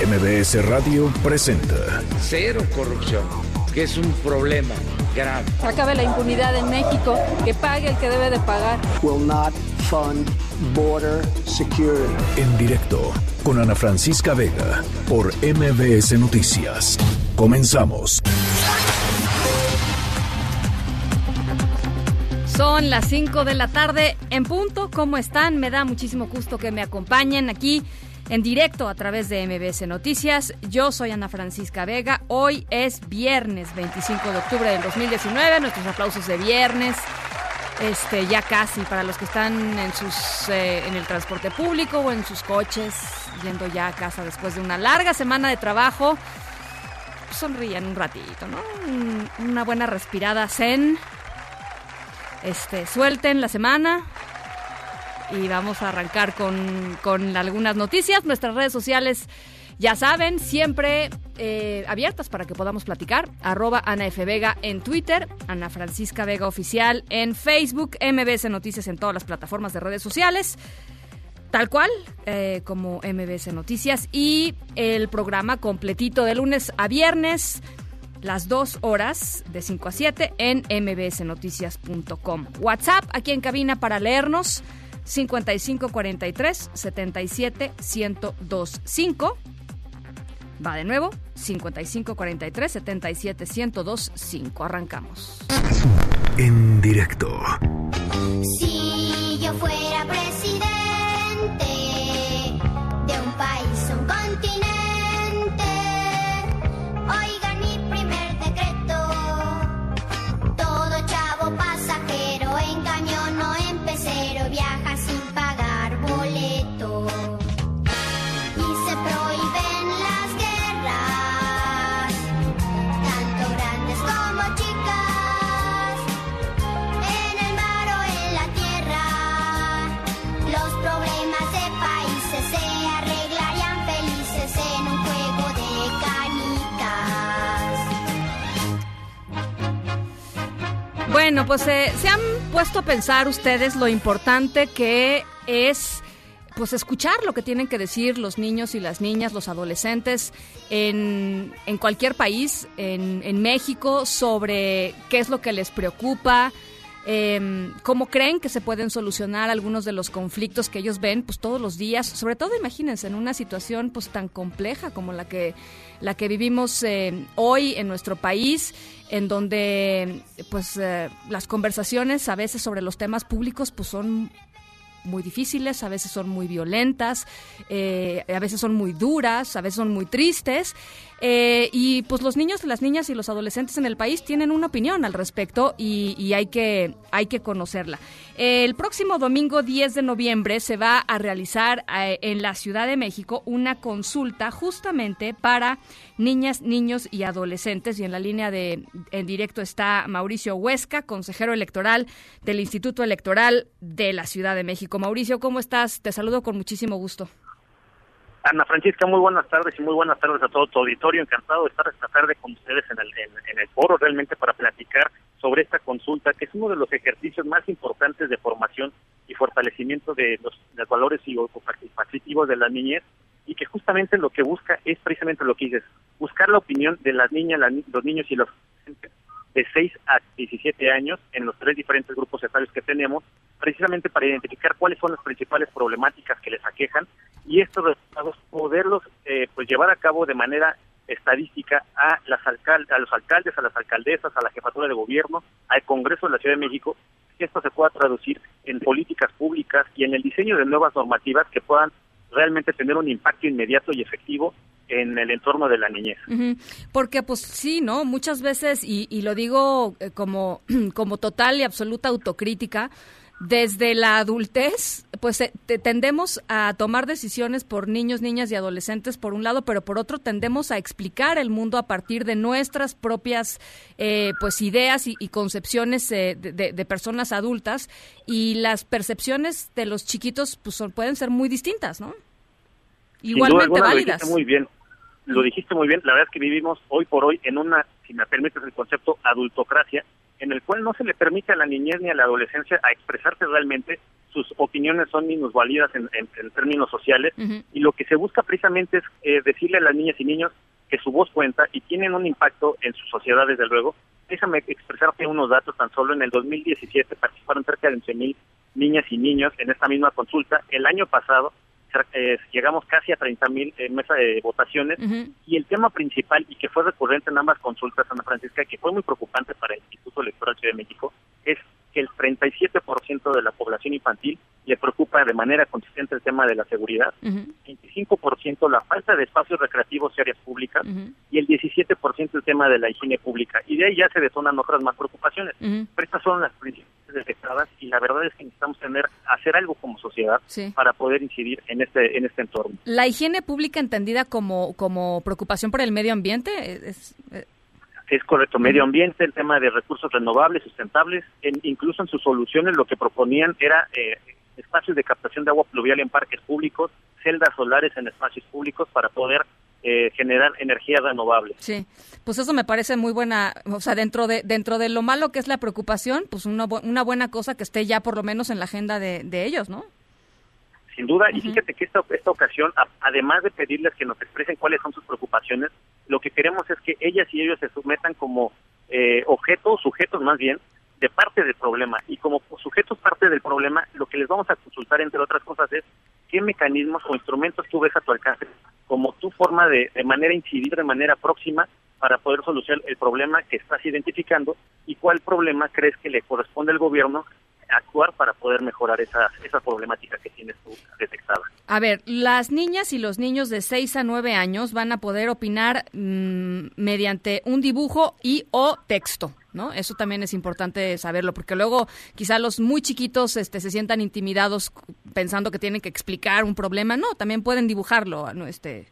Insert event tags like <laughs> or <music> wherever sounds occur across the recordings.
MBS Radio presenta Cero corrupción, que es un problema grave. Acabe la impunidad en México, que pague el que debe de pagar. will not fund border security. en directo con Ana Francisca Vega por MBS Noticias. Comenzamos. Son las 5 de la tarde en punto. ¿Cómo están? Me da muchísimo gusto que me acompañen aquí en directo a través de MBS Noticias. Yo soy Ana Francisca Vega. Hoy es viernes 25 de octubre del 2019. Nuestros aplausos de viernes. Este, ya casi para los que están en sus eh, en el transporte público o en sus coches yendo ya a casa después de una larga semana de trabajo. Sonrían un ratito, ¿no? Un- Una buena respirada zen este, suelten la semana y vamos a arrancar con, con algunas noticias. Nuestras redes sociales, ya saben, siempre eh, abiertas para que podamos platicar. Arroba Ana F. Vega en Twitter, Ana Francisca Vega Oficial en Facebook, MBS Noticias en todas las plataformas de redes sociales. Tal cual, eh, como MBS Noticias. Y el programa completito de lunes a viernes, las dos horas de 5 a 7 en mbsnoticias.com. WhatsApp aquí en cabina para leernos 5543 77 1025. Va de nuevo 5543 77 1025. Arrancamos. En directo. Si yo fuera presidente de un país viaja sin pagar boleto. Y se prohíben las guerras, tanto grandes como chicas. En el mar o en la tierra, los problemas de países se arreglarían felices en un juego de canicas. Bueno, pues eh, se han puesto a pensar ustedes lo importante que es pues escuchar lo que tienen que decir los niños y las niñas, los adolescentes en, en cualquier país, en, en México, sobre qué es lo que les preocupa, eh, cómo creen que se pueden solucionar algunos de los conflictos que ellos ven pues todos los días, sobre todo imagínense en una situación pues tan compleja como la que la que vivimos eh, hoy en nuestro país, en donde pues eh, las conversaciones a veces sobre los temas públicos pues son muy difíciles, a veces son muy violentas, eh, a veces son muy duras, a veces son muy tristes. Eh, y pues los niños, las niñas y los adolescentes en el país tienen una opinión al respecto y, y hay, que, hay que conocerla. El próximo domingo 10 de noviembre se va a realizar eh, en la Ciudad de México una consulta justamente para niñas, niños y adolescentes. Y en la línea de en directo está Mauricio Huesca, consejero electoral del Instituto Electoral de la Ciudad de México. Mauricio, ¿cómo estás? Te saludo con muchísimo gusto. Ana Francisca, muy buenas tardes y muy buenas tardes a todo tu auditorio. Encantado de estar esta tarde con ustedes en el, en, el foro realmente para platicar sobre esta consulta, que es uno de los ejercicios más importantes de formación y fortalecimiento de los, valores participativos de la niñez y que justamente lo que busca es precisamente lo que dices, buscar la opinión de las niñas, la los niños y los de 6 a 17 años en los tres diferentes grupos etarios que tenemos, precisamente para identificar cuáles son las principales problemáticas que les aquejan y estos resultados poderlos eh, pues llevar a cabo de manera estadística a las alcal a los alcaldes, a las alcaldesas, a la jefatura de gobierno, al Congreso de la Ciudad de México, que esto se pueda traducir en políticas públicas y en el diseño de nuevas normativas que puedan realmente tener un impacto inmediato y efectivo en el entorno de la niñez. Porque pues sí, ¿no? Muchas veces, y, y lo digo eh, como, <clears throat> como total y absoluta autocrítica, desde la adultez, pues eh, te- tendemos a tomar decisiones por niños, niñas y adolescentes por un lado, pero por otro tendemos a explicar el mundo a partir de nuestras propias eh, pues ideas y, y concepciones eh, de, de- de personas adultas y las percepciones de los chiquitos pues son, pueden ser muy distintas, ¿no? Sin duda Igualmente alguna, Lo válidas. muy bien. Lo dijiste muy bien. La verdad es que vivimos hoy por hoy en una, si me permites el concepto, adultocracia, en el cual no se le permite a la niñez ni a la adolescencia a expresarse realmente sus opiniones son minusválidas en, en, en términos sociales y lo que se busca precisamente es eh, decirle a las niñas y niños que su voz cuenta y tienen un impacto en su sociedad, desde luego. Déjame expresarte unos datos tan solo. En el 2017 participaron cerca de 11.000 niñas y niños en esta misma consulta. El año pasado eh, llegamos casi a 30.000 mil eh, mesa de votaciones. Y el tema principal y que fue recurrente en ambas consultas, Ana Francisca, que fue muy preocupante para el Instituto Electoral de México, es que el 37% de la población infantil le preocupa de manera consistente el tema de la seguridad, uh 25% la falta de espacios recreativos y áreas públicas y el 17% el tema de la higiene pública. Y de ahí ya se detonan otras más preocupaciones. Pero estas son las principales detectadas y la verdad es que necesitamos tener hacer algo como sociedad para poder incidir en este en este entorno. La higiene pública entendida como como preocupación por el medio ambiente es, es es correcto, medio ambiente, el tema de recursos renovables, sustentables, incluso en sus soluciones lo que proponían era eh, espacios de captación de agua pluvial en parques públicos, celdas solares en espacios públicos para poder eh, generar energía renovable. Sí, pues eso me parece muy buena, o sea, dentro de dentro de lo malo que es la preocupación, pues una, una buena cosa que esté ya por lo menos en la agenda de, de ellos, ¿no? Sin duda, y fíjate que esta, esta ocasión, además de pedirles que nos expresen cuáles son sus preocupaciones, lo que queremos es que ellas y ellos se sometan como eh, objetos, sujetos más bien, de parte del problema. Y como sujetos parte del problema, lo que les vamos a consultar, entre otras cosas, es qué mecanismos o instrumentos tú ves a tu alcance como tu forma de, de manera incidir de manera próxima para poder solucionar el problema que estás identificando y cuál problema crees que le corresponde al gobierno actuar para poder mejorar esa, esa problemática que tienes tú detectada. A ver, las niñas y los niños de 6 a 9 años van a poder opinar mmm, mediante un dibujo y o texto. ¿No? Eso también es importante saberlo, porque luego quizá los muy chiquitos este, se sientan intimidados pensando que tienen que explicar un problema. No, también pueden dibujarlo. ¿no? Este...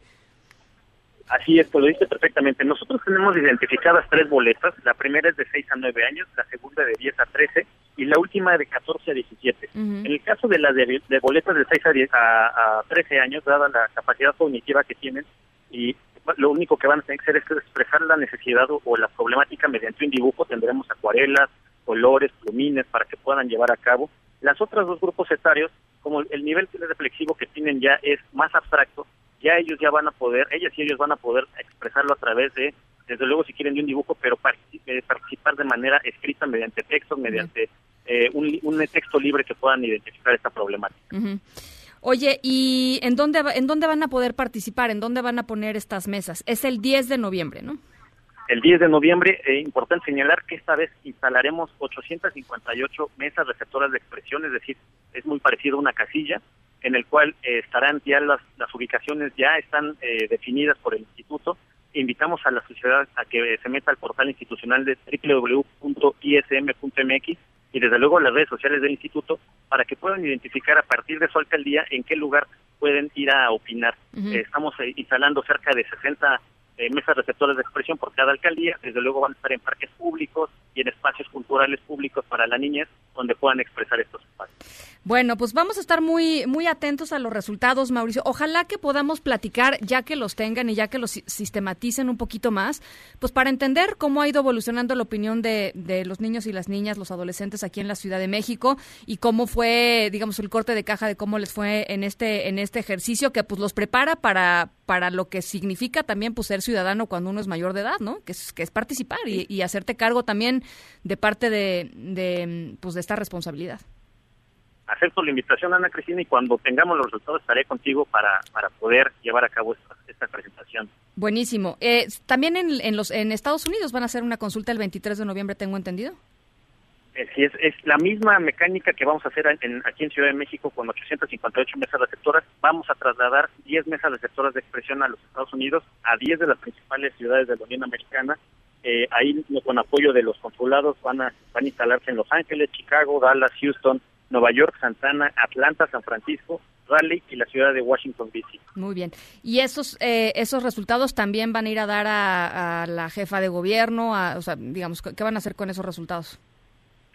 Así es, lo dice perfectamente. Nosotros tenemos identificadas tres boletas. La primera es de 6 a 9 años, la segunda de 10 a 13 y la última de 14 a 17. Uh -huh. En el caso de las de, de, boletas de 6 a, 10, a, a 13 años, dada la capacidad cognitiva que tienen, y lo único que van a tener que hacer es expresar la necesidad o, o la problemática mediante un dibujo. Tendremos acuarelas, colores, plumines para que puedan llevar a cabo. Las otras dos grupos etarios, como el nivel reflexivo que tienen ya es más abstracto, ya ellos ya van a poder, ellas y ellos van a poder expresarlo a través de, desde luego si quieren de un dibujo, pero participar, participar de manera escrita mediante textos, mediante eh, un, un, texto libre que puedan identificar esta problemática. Uh -huh. Oye, ¿y en dónde, en dónde van a poder participar? ¿En dónde van a poner estas mesas? Es el 10 de noviembre, ¿no? El 10 de noviembre, es eh, importante señalar que esta vez instalaremos 858 mesas receptoras de expresión, es decir, es muy parecido a una casilla, en el cual eh, estarán ya las, las ubicaciones ya están eh, definidas por el instituto. Invitamos a la sociedad a que se meta al portal institucional de www.ism.mx y desde luego las redes sociales del instituto para que puedan identificar a partir de su alcaldía en qué lugar pueden ir a opinar. Uh -huh. eh, estamos eh, instalando cerca de 60 eh, mesas receptoras de expresión por cada alcaldía, desde luego van a estar en parques públicos y en espacios culturales públicos para la niñez donde puedan expresar estos espacios. Bueno, pues vamos a estar muy muy atentos a los resultados, Mauricio. Ojalá que podamos platicar ya que los tengan y ya que los sistematicen un poquito más, pues para entender cómo ha ido evolucionando la opinión de, de los niños y las niñas, los adolescentes aquí en la Ciudad de México y cómo fue, digamos, el corte de caja de cómo les fue en este en este ejercicio que pues los prepara para para lo que significa también pues ser ciudadano cuando uno es mayor de edad, ¿no? Que es, que es participar y, y hacerte cargo también de parte de, de, pues de esta responsabilidad. Acepto la invitación, Ana Cristina, y cuando tengamos los resultados estaré contigo para, para poder llevar a cabo esta, esta presentación. Buenísimo. Eh, también en, en, los, en Estados Unidos van a hacer una consulta el 23 de noviembre, tengo entendido. Eh, es, es la misma mecánica que vamos a hacer en, aquí en Ciudad de México con 858 mesas receptoras. Vamos a trasladar 10 mesas receptoras de expresión a los Estados Unidos, a 10 de las principales ciudades de la Unión Americana. Eh, ahí, con apoyo de los consulados, van a, van a instalarse en Los Ángeles, Chicago, Dallas, Houston, Nueva York, Santana, Atlanta, San Francisco, Raleigh y la ciudad de Washington, D.C. Muy bien. ¿Y esos eh, esos resultados también van a ir a dar a, la jefa de gobierno? O sea, digamos, ¿qué van a hacer con esos resultados?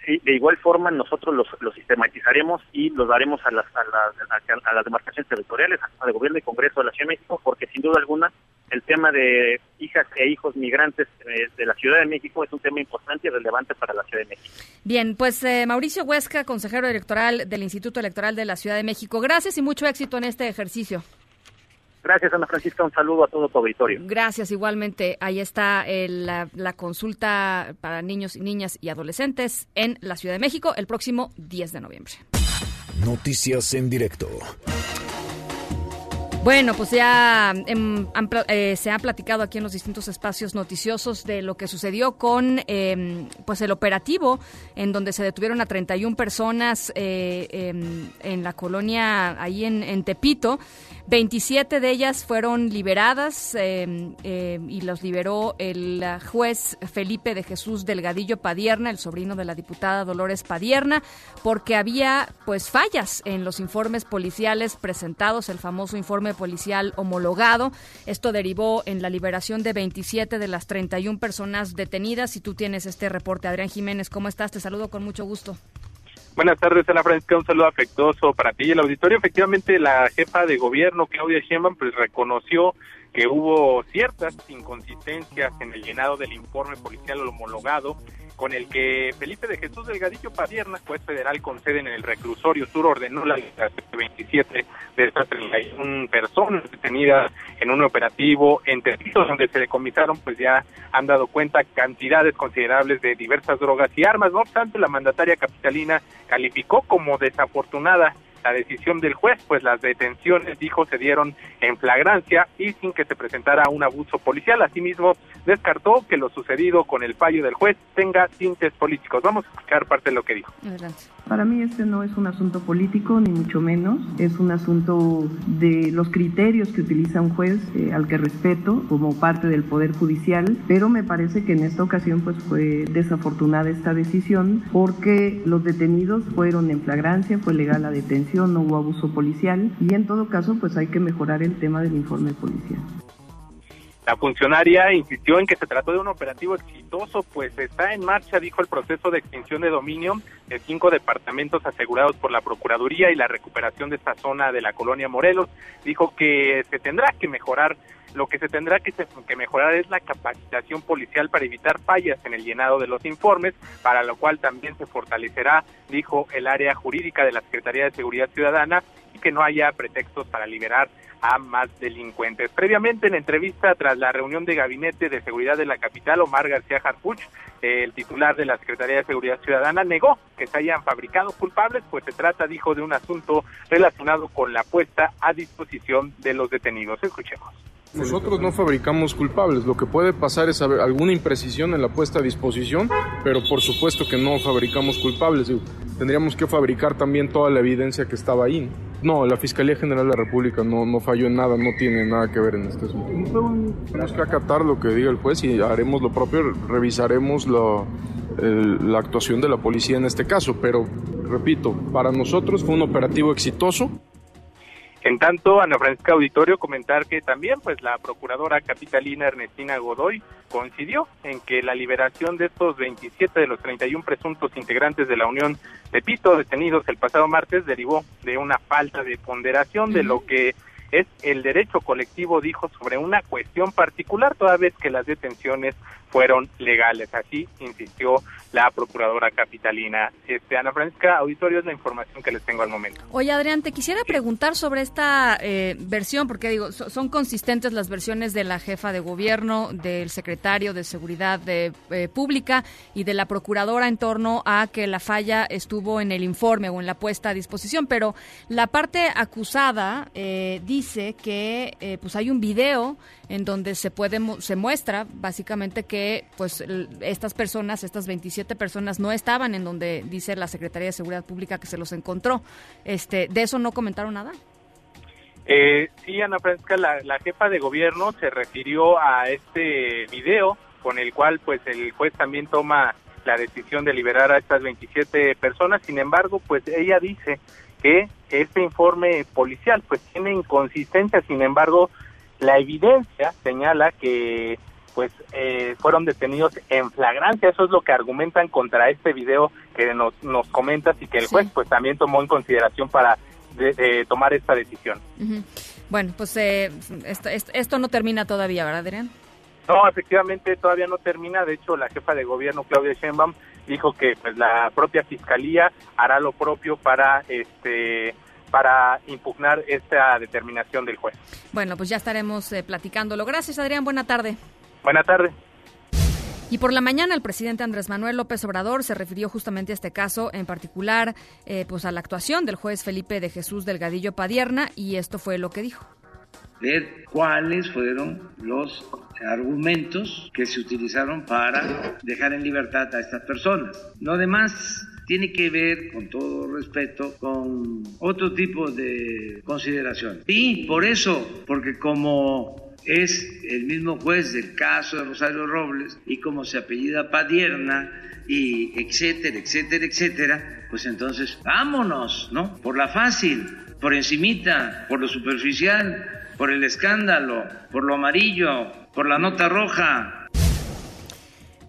De igual forma nosotros los, los sistematizaremos y los daremos a las, a las, a, las demarcaciones territoriales, a de Gobierno y Congreso de la Ciudad de México, porque sin duda alguna el tema de hijas e hijos migrantes eh, de la Ciudad de México es un tema importante y relevante para la Ciudad de México. Bien, pues eh, Mauricio Huesca, consejero electoral del Instituto Electoral de la Ciudad de México, gracias y mucho éxito en este ejercicio. Gracias, Ana Francisca. Un saludo a todo tu auditorio. Gracias, igualmente. Ahí está la, la, consulta para niños, niñas y adolescentes en la Ciudad de México el próximo 10 de noviembre. Noticias en directo. Bueno, pues ya em, eh, se ha platicado aquí en los distintos espacios noticiosos de lo que sucedió con em, pues el operativo en donde se detuvieron a 31 personas eh, em, en la colonia ahí en Tepito. 27 de ellas fueron liberadas eh, eh, y los liberó el juez Felipe de Jesús Delgadillo Padierna, el sobrino de la diputada Dolores Padierna, porque había pues fallas en los informes policiales presentados, el famoso informe policial homologado. Esto derivó en la liberación de 27 de las 31 personas detenidas. Si tú tienes este reporte, Adrián Jiménez, ¿cómo estás? Te saludo con mucho gusto. Buenas tardes, Ana Francisca. Un saludo afectuoso para ti y el auditorio. Efectivamente, la jefa de gobierno, Claudia Sheinbaum, pues reconoció que hubo ciertas inconsistencias en el llenado del informe policial homologado con el que Felipe de Jesús Delgadillo Padierna, juez federal con sede en el reclusorio sur, ordenó la liberación de 27 de estas 31 personas detenidas en un operativo en Tepito, donde se decomisaron, pues ya han dado cuenta cantidades considerables de diversas drogas y armas. No obstante, la mandataria capitalina calificó como desafortunada la decisión del juez, pues las detenciones, dijo, se dieron en flagrancia y sin que se presentara un abuso policial. Asimismo, descartó que lo sucedido con el fallo del juez tenga tintes políticos. Vamos a escuchar parte de lo que dijo. Para mí este no es un asunto político, ni mucho menos. Es un asunto de los criterios que utiliza un juez, eh, al que respeto como parte del Poder Judicial, pero me parece que en esta ocasión pues fue desafortunada esta decisión porque los detenidos fueron en flagrancia, fue legal la detención, no hubo abuso policial y en todo caso pues hay que mejorar el tema del informe policial. La funcionaria insistió en que se trató de un operativo exitoso, pues está en marcha, dijo el proceso de extinción de dominio de cinco departamentos asegurados por la Procuraduría y la recuperación de esta zona de la colonia Morelos. Dijo que se tendrá que mejorar, lo que se tendrá que, mejorar es la capacitación policial para evitar fallas en el llenado de los informes, para lo cual también se fortalecerá, dijo el área jurídica de la Secretaría de Seguridad Ciudadana, y que no haya pretextos para liberar a más delincuentes. Previamente, en entrevista tras la reunión de gabinete de seguridad de la capital, Omar García Harpuch, el titular de la Secretaría de Seguridad Ciudadana, negó que se hayan fabricado culpables, pues se trata, dijo, de un asunto relacionado con la puesta a disposición de los detenidos. Escuchemos. Nosotros no fabricamos culpables, lo que puede pasar es alguna imprecisión en la puesta a disposición, pero por supuesto que no fabricamos culpables. Tendríamos que fabricar también toda la evidencia que estaba ahí. No, la Fiscalía General de la República no, no falló en nada, no tiene nada que ver en este asunto. Tenemos que acatar lo que diga el juez y haremos lo propio, revisaremos la, la actuación de la policía en este caso, pero repito, para nosotros fue un operativo exitoso. En tanto, Ana Francisca Auditorio comentar que también pues la procuradora capitalina Ernestina Godoy coincidió en que la liberación de estos 27 de los 31 presuntos integrantes de la Unión de Pito detenidos el pasado martes derivó de una falta de ponderación de lo que es el derecho colectivo, dijo, sobre una cuestión particular, toda vez que las detenciones fueron legales. Así insistió la procuradora capitalina. Este, Ana Francisca, auditorio es la información que les tengo al momento. Oye, Adrián, te quisiera preguntar sobre esta eh, versión, porque digo, son consistentes las versiones de la jefa de gobierno, del secretario de Seguridad de, eh, Pública y de la procuradora en torno a que la falla estuvo en el informe o en la puesta a disposición, pero la parte acusada eh, dice que pues hay un video en donde se puede se muestra básicamente que pues estas personas, estas 27 personas no estaban en donde dice la Secretaría de Seguridad Pública que se los encontró. Este, de eso no comentaron nada. Eh, sí, Ana Francisca, la, la jefa de gobierno se refirió a este video con el cual pues el juez también toma la decisión de liberar a estas 27 personas. Sin embargo, pues ella dice que este informe policial pues tiene inconsistencia, sin embargo, la evidencia señala que pues eh, fueron detenidos en flagrancia, eso es lo que argumentan contra este video que nos, nos comentas y que el juez pues también tomó en consideración para tomar esta decisión. Bueno, pues eh, esto, esto, no termina todavía, ¿verdad, Adrián? No, efectivamente todavía no termina. De hecho, la jefa de gobierno, Claudia Sheinbaum, dijo que pues, la propia fiscalía hará lo propio para este para impugnar esta determinación del juez. Bueno, pues ya estaremos eh, platicándolo. Gracias, Adrián. Buena tarde. Buena tarde. Y por la mañana el presidente Andrés Manuel López Obrador se refirió justamente a este caso, en particular eh, pues a la actuación del juez Felipe de Jesús Delgadillo Padierna, y esto fue lo que dijo. Ver cuáles fueron los argumentos que se utilizaron para dejar en libertad a estas personas. Lo demás tiene que ver, con todo respeto, con otro tipo de consideración. Y por eso, porque como es el mismo juez del caso de Rosario Robles y como se apellida Padierna y etcétera, etcétera, etcétera, pues entonces vámonos, ¿no? Por la fácil, por encimita, por lo superficial, por el escándalo, por lo amarillo, por la nota roja,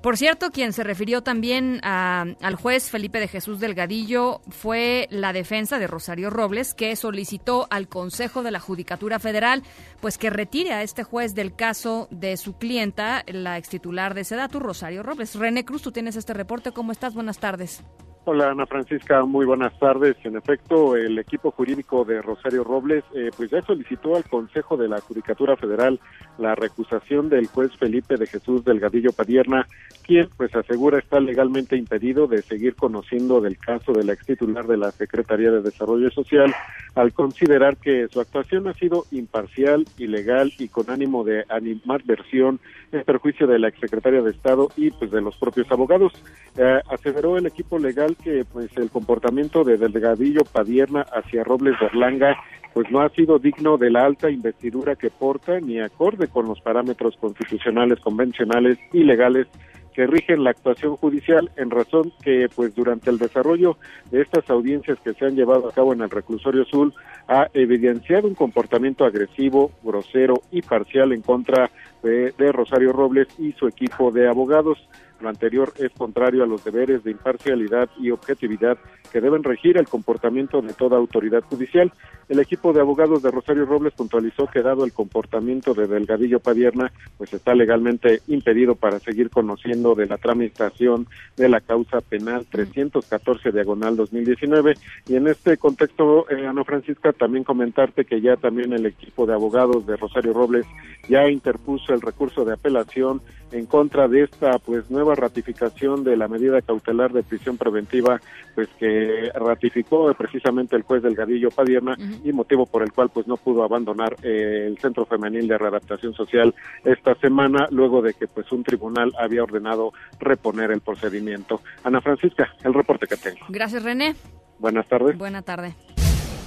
por cierto, quien se refirió también al juez Felipe de Jesús Delgadillo fue la defensa de Rosario Robles, que solicitó al Consejo de la Judicatura Federal pues que retire a este juez del caso de su clienta, la extitular de Sedatu, Rosario Robles. René Cruz, tú tienes este reporte. ¿Cómo estás? Buenas tardes. Hola Ana Francisca, muy buenas tardes. En efecto, el equipo jurídico de Rosario Robles eh, pues ya solicitó al Consejo de la Judicatura Federal la recusación del juez Felipe de Jesús Delgadillo Padierna, quien pues asegura está legalmente impedido de seguir conociendo del caso de la ex titular de la Secretaría de Desarrollo Social al considerar que su actuación ha sido imparcial, ilegal y con ánimo de animadversión en perjuicio de la exsecretaria de Estado y pues de los propios abogados. Eh, aseveró el equipo legal que pues el comportamiento de Delgadillo Padierna hacia Robles Berlanga pues no ha sido digno de la alta investidura que porta ni acorde con los parámetros constitucionales, convencionales y legales que rigen la actuación judicial en razón que pues durante el desarrollo de estas audiencias que se han llevado a cabo en el reclusorio sur ha evidenciado un comportamiento agresivo, grosero y parcial en contra de, de Rosario Robles y su equipo de abogados. Lo anterior es contrario a los deberes de imparcialidad y objetividad que deben regir el comportamiento de toda autoridad judicial. El equipo de abogados de Rosario Robles puntualizó que dado el comportamiento de Delgadillo Padierna, pues está legalmente impedido para seguir conociendo de la tramitación de la causa penal 314 diagonal 2019 y en este contexto, eh, Ana Francisca, también comentarte que ya también el equipo de abogados de Rosario Robles ya interpuso el recurso de apelación en contra de esta pues nueva ratificación de la medida cautelar de prisión preventiva pues que ratificó precisamente el juez Delgadillo Padierna y motivo por el cual pues no pudo abandonar eh, el Centro Femenil de Readaptación Social esta semana luego de que pues un tribunal había ordenado reponer el procedimiento. Ana Francisca, el reporte que tengo. Gracias René. Buenas tardes. Buena tarde.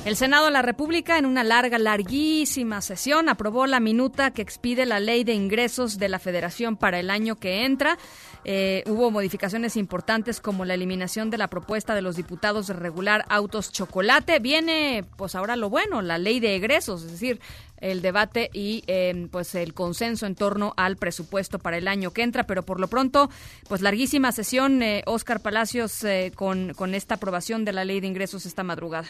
El Senado de la República, en una larga, larguísima sesión, aprobó la minuta que expide la ley de ingresos de la Federación para el año que entra. Eh, hubo modificaciones importantes como la eliminación de la propuesta de los diputados de regular autos chocolate. Viene, pues ahora lo bueno, la ley de egresos, es decir, el debate y em, pues el consenso en torno al presupuesto para el año que entra, pero por lo pronto, pues larguísima sesión, Oscar eh, Palacios, eh, con esta aprobación de la ley de ingresos esta madrugada.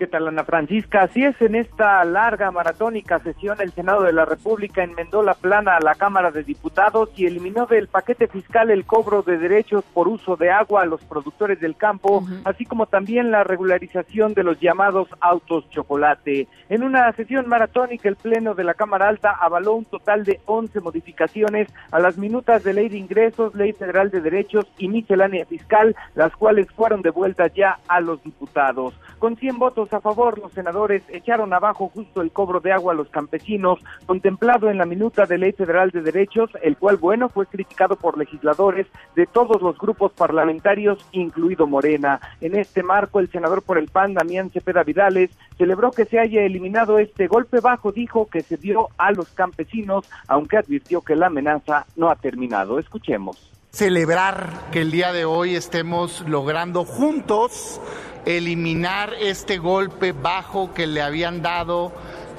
¿Qué tal, Ana Francisca? Así es, en esta larga maratónica sesión, el Senado de la República enmendó la plana a la Cámara de Diputados y eliminó del paquete fiscal el cobro de derechos por uso de agua a los productores del campo, así como también la regularización de los llamados autos chocolate. En una sesión maratónica, el Pleno de la Cámara Alta avaló un total de 11 modificaciones a las minutas de Ley de Ingresos, Ley Federal de Derechos y Miscelánea Fiscal, las cuales fueron devueltas ya a los diputados. Con 100 votos a favor, los senadores echaron abajo justo el cobro de agua a los campesinos, contemplado en la minuta de Ley Federal de Derechos, el cual, bueno, fue criticado por legisladores de todos los grupos parlamentarios, incluido Morena. En este marco, el senador por el PAN, Damián Cepeda Vidales, celebró que se haya eliminado este golpe bajo, dijo que se dio a los campesinos, aunque advirtió que la amenaza no ha terminado. Escuchemos celebrar que el día de hoy estemos logrando juntos eliminar este golpe bajo que le habían dado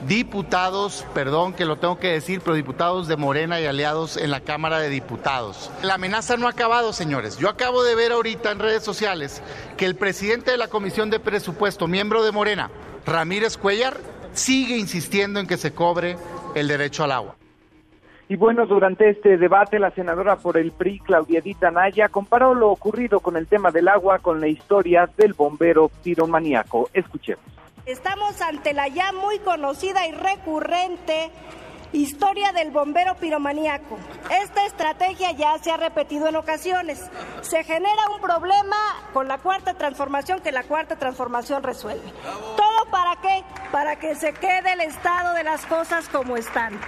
diputados, perdón que lo tengo que decir, pero diputados de Morena y aliados en la Cámara de Diputados. La amenaza no ha acabado, señores. Yo acabo de ver ahorita en redes sociales que el presidente de la Comisión de Presupuesto, miembro de Morena, Ramírez Cuellar, sigue insistiendo en que se cobre el derecho al agua. Y bueno, durante este debate, la senadora por el PRI, Claudia Dita Naya, comparó lo ocurrido con el tema del agua con la historia del bombero piromaníaco. Escuchemos. Estamos ante la ya muy conocida y recurrente historia del bombero piromaníaco. Esta estrategia ya se ha repetido en ocasiones. Se genera un problema con la cuarta transformación que la cuarta transformación resuelve. ¿Todo para qué? Para que se quede el estado de las cosas como están.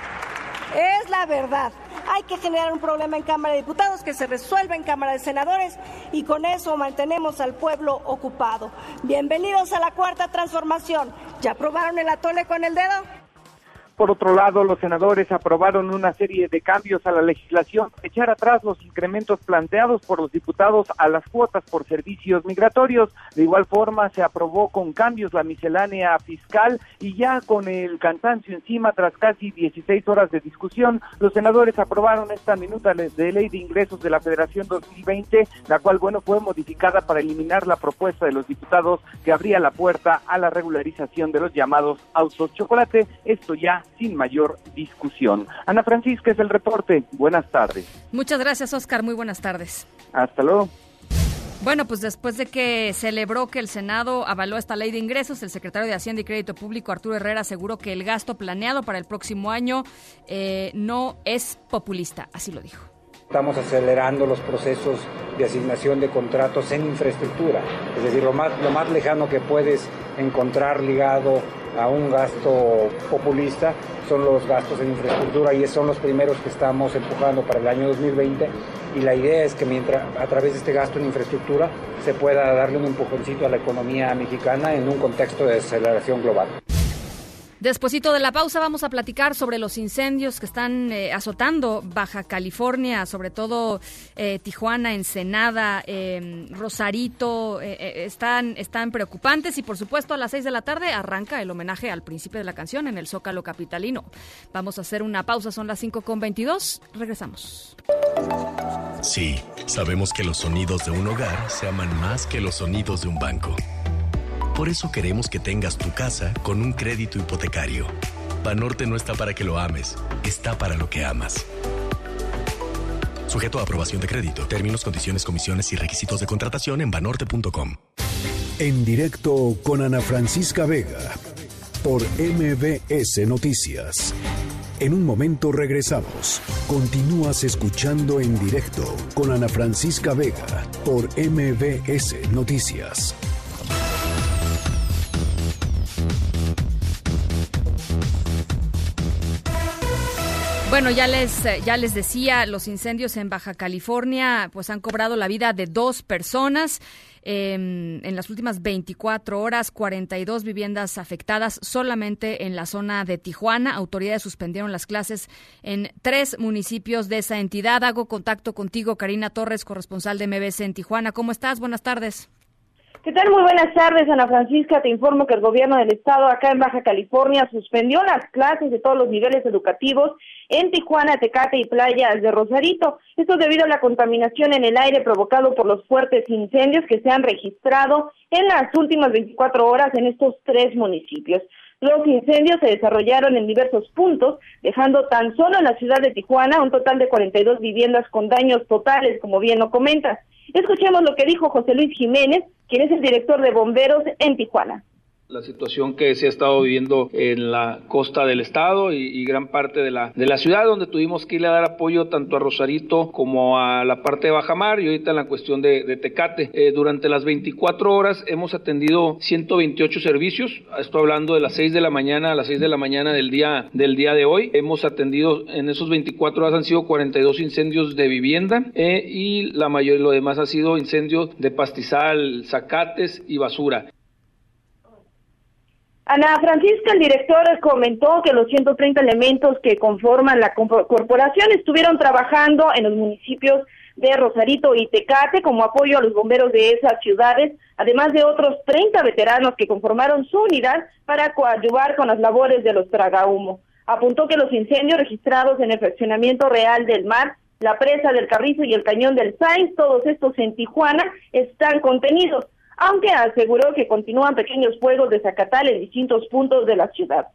Es la verdad. Hay que generar un problema en Cámara de Diputados que se resuelva en Cámara de Senadores y con eso mantenemos al pueblo ocupado. Bienvenidos a la cuarta transformación. ¿Ya aprobaron el atole con el dedo? Por otro lado, los senadores aprobaron una serie de cambios a la legislación, echar atrás los incrementos planteados por los diputados a las cuotas por servicios migratorios. De igual forma, se aprobó con cambios la miscelánea fiscal y ya con el cansancio encima, tras casi 16 horas de discusión, los senadores aprobaron esta minuta de ley de ingresos de la Federación 2020, la cual, bueno, fue modificada para eliminar la propuesta de los diputados que abría la puerta a la regularización de los llamados autos chocolate. Esto ya sin mayor discusión. Ana Francisca es el reporte. Buenas tardes. Muchas gracias, Oscar. Muy buenas tardes. Hasta luego. Bueno, pues después de que celebró que el Senado avaló esta ley de ingresos, el secretario de Hacienda y Crédito Público, Arturo Herrera, aseguró que el gasto planeado para el próximo año eh, no es populista. Así lo dijo. Estamos acelerando los procesos de asignación de contratos en infraestructura, es decir, lo más, lo más lejano que puedes encontrar ligado a un gasto populista son los gastos en infraestructura y son los primeros que estamos empujando para el año 2020 y la idea es que mientras a través de este gasto en infraestructura se pueda darle un empujoncito a la economía mexicana en un contexto de aceleración global. Despuésito de la pausa vamos a platicar sobre los incendios que están eh, azotando Baja California, sobre todo eh, Tijuana, Ensenada, em, Rosarito, eh, están, están preocupantes y por supuesto a las seis de la tarde arranca el homenaje al príncipe de la canción en el Zócalo Capitalino. Vamos a hacer una pausa, son las cinco con veintidós, regresamos. Sí, sabemos que los sonidos de un hogar se aman más que los sonidos de un banco. Por eso queremos que tengas tu casa con un crédito hipotecario. Banorte no está para que lo ames, está para lo que amas. Sujeto a aprobación de crédito. Términos, condiciones, comisiones y requisitos de contratación en banorte.com. En directo con Ana Francisca Vega por MBS Noticias. En un momento regresamos. Continúas escuchando en directo con Ana Francisca Vega por MBS Noticias. Bueno, ya les, eh, ya les decía, los incendios en Baja California pues han cobrado la vida de dos personas. Em, en las últimas 24 horas, 42 viviendas afectadas solamente en la zona de Tijuana. Autoridades suspendieron las clases en tres municipios de esa entidad. Hago contacto contigo, Karina Torres, corresponsal de MBS en Tijuana. ¿Cómo estás? Buenas tardes. ¿Qué tal? Muy buenas tardes, Ana Francisca. Te informo que el gobierno del estado acá en Baja California suspendió las clases de todos los niveles educativos en Tijuana, Tecate y playas de Rosarito. Esto debido a la contaminación en el aire provocado por los fuertes incendios que se han registrado en las últimas 24 horas en estos tres municipios. Los incendios se desarrollaron en diversos puntos, dejando tan solo en la ciudad de Tijuana un total de 42 viviendas con daños totales, como bien lo comentas. Escuchemos lo que dijo José Luis Jiménez, quien es el director de bomberos en Tijuana la situación que se ha estado viviendo en la costa del estado y, gran parte de la, de la ciudad, donde tuvimos que ir a dar apoyo tanto a Rosarito como a la parte de Bajamar y ahorita en la cuestión de, Tecate. Eh, durante las 24 horas hemos atendido 128 servicios, estoy hablando de las 6 de la mañana a las 6 de la mañana del día, del día de hoy. Hemos atendido en esos 24 horas han sido 42 incendios de vivienda eh, y la mayoría, lo demás ha sido incendios de pastizal, zacates y basura. Ana Francisca, el director, comentó que los 130 elementos que conforman la corporación estuvieron trabajando en los municipios de Rosarito y Tecate como apoyo a los bomberos de esas ciudades, además de otros 30 veteranos que conformaron su unidad para coadyuvar con las labores de los tragahumo. Apuntó que los incendios registrados en el fraccionamiento real del mar, la presa del Carrizo y el cañón del Sainz, todos estos en Tijuana, están contenidos. Aunque aseguró que continúan pequeños fuegos de Zacatal en distintos puntos de la ciudad.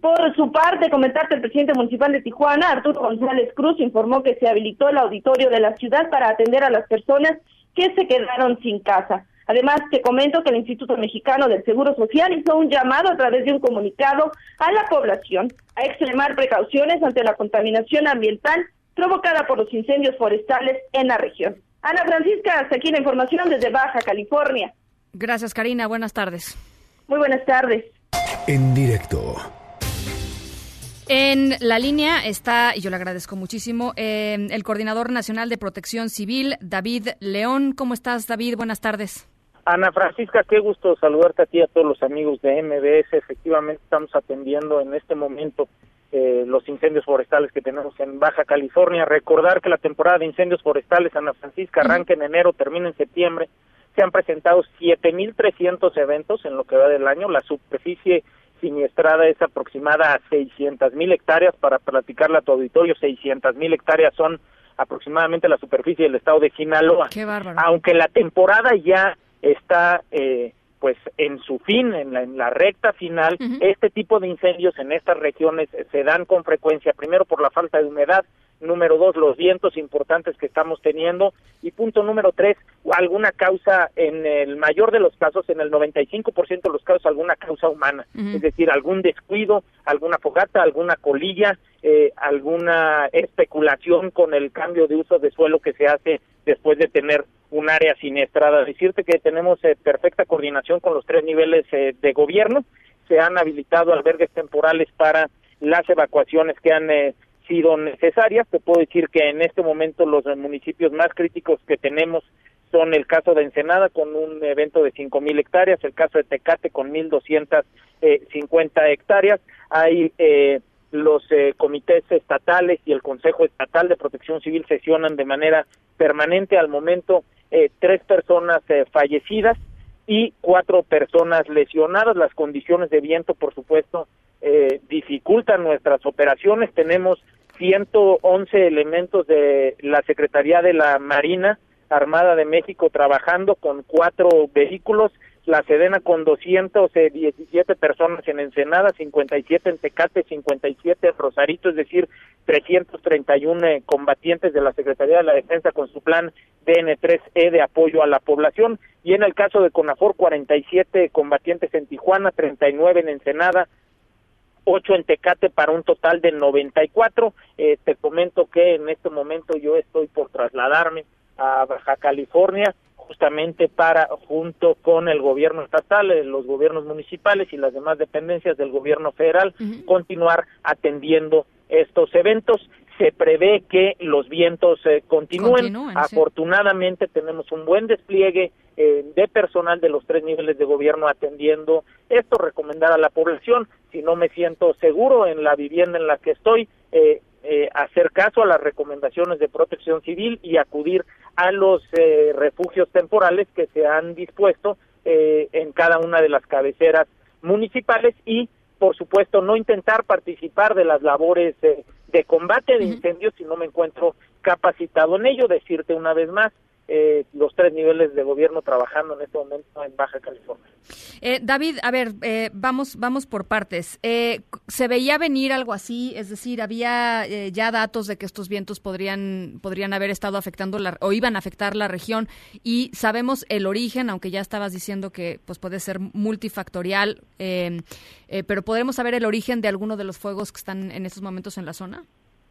Por su parte, comentarte el presidente municipal de Tijuana, Arturo González Cruz, informó que se habilitó el auditorio de la ciudad para atender a las personas que se quedaron sin casa. Además, te comento que el Instituto Mexicano del Seguro Social hizo un llamado a través de un comunicado a la población a extremar precauciones ante la contaminación ambiental provocada por los incendios forestales en la región. Ana Francisca, aquí la información desde Baja California. Gracias, Karina. Buenas tardes. Muy buenas tardes. En directo. En la línea está, y yo le agradezco muchísimo, eh, el Coordinador Nacional de Protección Civil, David León. ¿Cómo estás, David? Buenas tardes. Ana Francisca, qué gusto saludarte a ti y a todos los amigos de MBS. Efectivamente, estamos atendiendo en este momento eh, los incendios forestales que tenemos en Baja California. Recordar que la temporada de incendios forestales, Ana Francisca, arranca en enero, termina en septiembre. Se han presentado 7.300 eventos en lo que va del año. La superficie siniestrada es aproximada a 600 mil hectáreas. Para platicarle a tu auditorio, 600 mil hectáreas son aproximadamente la superficie del estado de Sinaloa. Qué bárbaro. Aunque la temporada ya está eh, pues en su fin, en la, en la recta final, este tipo de incendios en estas regiones se dan con frecuencia, primero por la falta de humedad, número dos, los vientos importantes que estamos teniendo, y punto número tres, alguna causa, en el mayor de los casos, en el 95% de los casos, alguna causa humana, es decir, algún descuido, alguna fogata, alguna colilla, eh, alguna especulación con el cambio de uso de suelo que se hace después de tener un área siniestrada. Decirte que tenemos eh, perfecta coordinación con los tres niveles eh, de gobierno, se han habilitado albergues temporales para las evacuaciones que han eh, sido necesarias. Te puedo decir que en este momento los eh, municipios más críticos que tenemos son el caso de Ensenada con un evento de 5.000 hectáreas, el caso de Tecate con 1.250 hectáreas. Hay eh, los eh, comités estatales y el Consejo Estatal de Protección Civil sesionan de manera permanente. Al momento, eh, tres personas eh, fallecidas y cuatro personas lesionadas. Las condiciones de viento, por supuesto, eh, dificultan nuestras operaciones. Tenemos 111 elementos de la Secretaría de la Marina Armada de México trabajando con cuatro vehículos, la Sedena con 217 personas en Ensenada, 57 en Tecate, 57 en Rosarito, es decir, 331 eh, combatientes de la Secretaría de la Defensa con su plan DN3E de apoyo a la población y en el caso de CONAFOR 47 combatientes en Tijuana, 39 en Ensenada, ocho en Tecate para un total de 94. Eh, te comento que en este momento yo estoy por trasladarme a Baja California justamente para junto con el gobierno estatal, eh, los gobiernos municipales y las demás dependencias del gobierno federal continuar atendiendo estos eventos. Se prevé que los vientos eh, continúen. Continúen, sí. Afortunadamente tenemos un buen despliegue eh, de personal de los tres niveles de gobierno atendiendo esto, recomendar a la población, si no me siento seguro en la vivienda en la que estoy, eh, eh, hacer caso a las recomendaciones de protección civil y acudir a los eh, refugios temporales que se han dispuesto eh, en cada una de las cabeceras municipales y, por supuesto, no intentar participar de las labores eh, de combate de incendios si no me encuentro capacitado en ello. Decirte una vez más, eh, los tres niveles de gobierno trabajando en este momento en Baja California. Eh, David, a ver, eh, vamos, vamos por partes. Eh, ¿Se veía venir algo así? Es decir, ¿había eh, ya datos de que estos vientos podrían, podrían haber estado afectando la, o iban a afectar la región? Y sabemos el origen, aunque ya estabas diciendo que pues puede ser multifactorial, eh, pero ¿podremos saber el origen de alguno de los fuegos que están en estos momentos en la zona?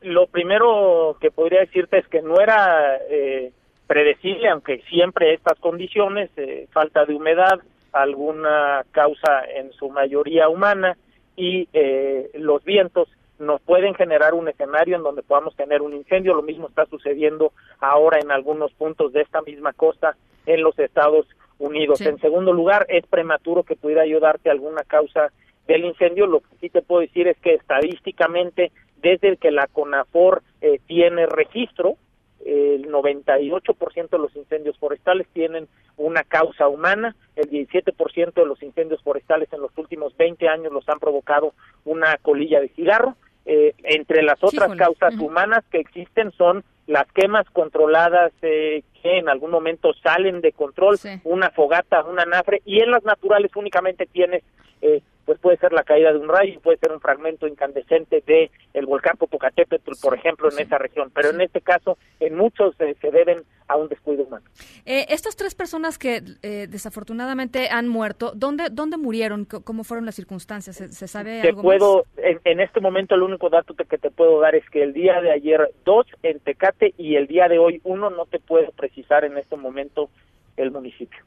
Lo primero que podría decirte es que no era eh, predecible, aunque siempre estas condiciones, eh, falta de humedad, alguna causa en su mayoría humana y eh, los vientos nos pueden generar un escenario en donde podamos tener un incendio. Lo mismo está sucediendo ahora en algunos puntos de esta misma costa en los Estados Unidos. Sí. En segundo lugar, es prematuro que pudiera ayudarte alguna causa del incendio. Lo que sí te puedo decir es que estadísticamente, desde que la CONAFOR eh, tiene registro, el 98% de los incendios forestales tienen una causa humana, el 17% de los incendios forestales en los últimos 20 años los han provocado una colilla de cigarro eh, entre las otras causas humanas que existen son las quemas controladas eh, que en algún momento salen de control, Sí. una fogata, una nafre, y en las naturales únicamente tienes, eh, pues puede ser la caída de un rayo, puede ser un fragmento incandescente de el volcán Popocatépetl, por ejemplo, en esa región, pero en este caso, en muchos eh, se deben a un descuido humano. Eh, estas tres personas que eh, desafortunadamente han muerto, ¿dónde, dónde murieron? ¿Cómo fueron las circunstancias? ¿Se, se sabe Te algo puedo, en, en este momento el único dato que te puedo dar es que el día de ayer dos en Tecate y el día de hoy uno no te puedo precisar en este momento el municipio.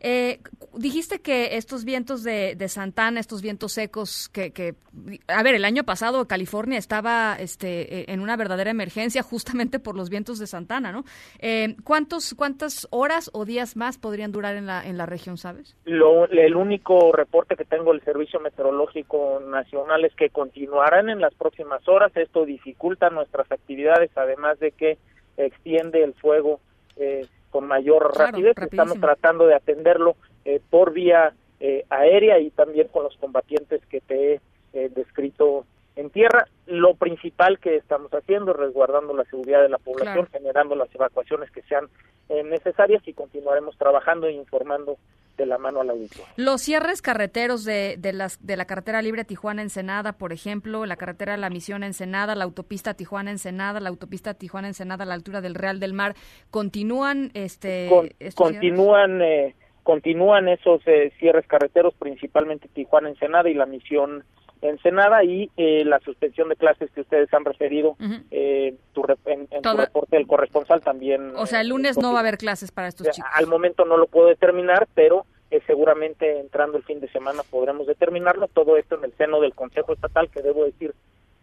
Eh, dijiste que estos vientos de, de Santana, estos vientos secos, que, que, a ver, el año pasado California estaba este, eh, en una verdadera emergencia justamente por los vientos de Santana, ¿no? Eh, ¿cuántos, ¿Cuántas horas o días más podrían durar en la, en la región, sabes? Lo, el único reporte que tengo del Servicio Meteorológico Nacional es que continuarán en las próximas horas. Esto dificulta nuestras actividades, además de que extiende el fuego eh, con mayor Claro, rapidez. rapidísimo. Estamos tratando de atenderlo eh, por vía eh, aérea y también con los combatientes que te he eh, descrito en tierra. Lo principal que estamos haciendo es resguardando la seguridad de la población, Claro. generando las evacuaciones que sean eh, necesarias y continuaremos trabajando e informando de la mano al auditorio. Los cierres carreteros de, de, las, de la carretera libre Tijuana-Ensenada, por ejemplo, la carretera La Misión-Ensenada, la autopista Tijuana-Ensenada, la autopista Tijuana-Ensenada a la altura del Real del Mar, ¿continúan este, Con- continúan eh, continúan esos eh, cierres carreteros principalmente Tijuana Ensenada y la misión Ensenada y eh, la suspensión de clases que ustedes han referido eh, tu re- en, en tu reporte del corresponsal también O sea, el eh, lunes no va a haber clases para estos sea, chicos. al momento no lo puedo determinar pero eh, seguramente entrando el fin de semana podremos determinarlo todo esto en el seno del Consejo Estatal que debo decir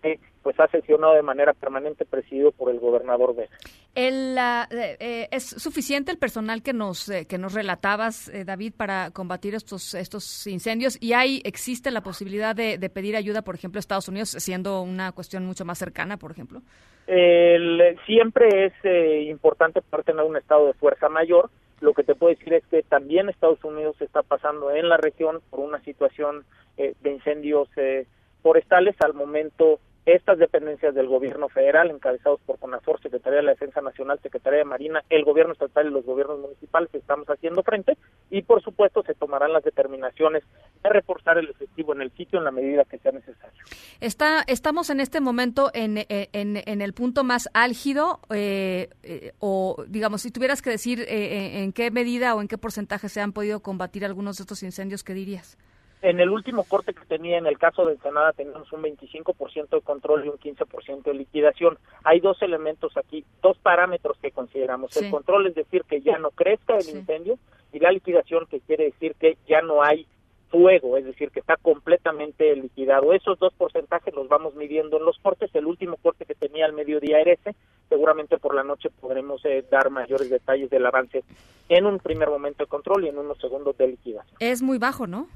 que pues ha sesionado de manera permanente presidido por el gobernador Vega. El, ah, eh, ¿Es suficiente el personal que nos eh, que nos relatabas, eh, David, para combatir estos estos incendios? ¿Y hay existe la posibilidad de, de pedir ayuda, por ejemplo, a Estados Unidos, siendo una cuestión mucho más cercana, por ejemplo? El- siempre es eh, importante poder tener un estado de fuerza mayor. Lo que te puedo decir es que también Estados Unidos está pasando en la región por una situación eh, de incendios eh, forestales. Al momento, estas dependencias del gobierno federal, encabezados por CONAFOR, Secretaría de la Defensa Nacional, Secretaría de Marina, el gobierno estatal y los gobiernos municipales, estamos haciendo frente y, por supuesto, se tomarán las determinaciones de reforzar el efectivo en el sitio en la medida que sea necesario. Está, estamos en este momento en, eh, en, en el punto más álgido, eh, eh, o digamos, si tuvieras que decir eh, eh, en qué medida o en qué porcentaje se han podido combatir algunos de estos incendios, ¿qué dirías? En el último corte que tenía, en el caso de Ensenada, teníamos un 25% de control y un 15% de liquidación. Hay dos elementos aquí, dos parámetros que consideramos. Sí. El control es decir que ya no crezca el incendio y la liquidación que quiere decir que ya no hay fuego, es decir, que está completamente liquidado. Esos dos porcentajes los vamos midiendo en los cortes. El último corte que tenía al mediodía era ese. Seguramente por la noche podremos eh, dar mayores detalles del avance en un primer momento de control y en unos segundos de liquidación Es muy bajo, ¿no?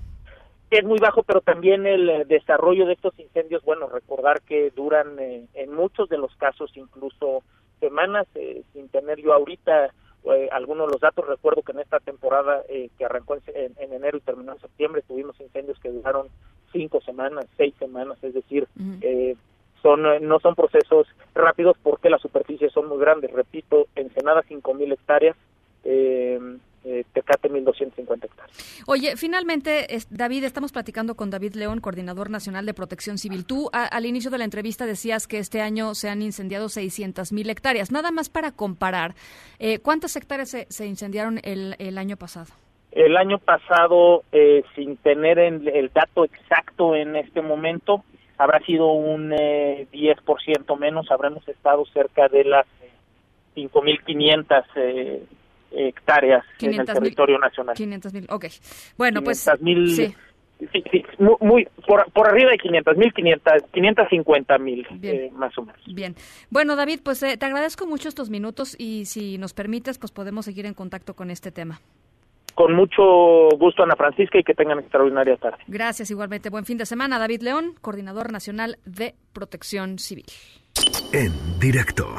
Es muy bajo, pero también el eh, desarrollo de estos incendios, bueno, recordar que duran eh, en muchos de los casos incluso semanas, eh, sin tener yo ahorita eh, algunos de los datos, recuerdo que en esta temporada eh, que arrancó en, en- en enero y terminó en septiembre, tuvimos incendios que duraron cinco semanas, seis semanas, es decir, eh, son eh, no son procesos rápidos porque las superficies son muy grandes, repito, Ensenada 5.000 hectáreas, eh, eh, Tecate 1.250 hectáreas. Oye, finalmente, es- David, estamos platicando con David León, coordinador nacional de protección civil. Tú a- al inicio de la entrevista decías que este año se han incendiado 600 mil hectáreas. Nada más para comparar, eh, ¿cuántas hectáreas se, se incendiaron el, el año pasado? El año pasado, eh, sin tener el, el dato exacto en este momento, habrá sido un eh, 10% menos, habremos estado cerca de las eh, 5.500 eh, hectáreas en el 500,000. territorio nacional. 500 mil, ok. Bueno, pues 500,000, sí. sí, sí, muy, muy- por, por arriba de 500 mil, 550 mil, Bien. más o menos. Bien. Bueno, David, pues eh, te agradezco mucho estos minutos y si nos permites, pues podemos seguir en contacto con este tema. Con mucho gusto, Ana Francisca, y que tengan extraordinaria tarde. Gracias igualmente. Buen fin de semana. David León, coordinador nacional de protección civil. En directo.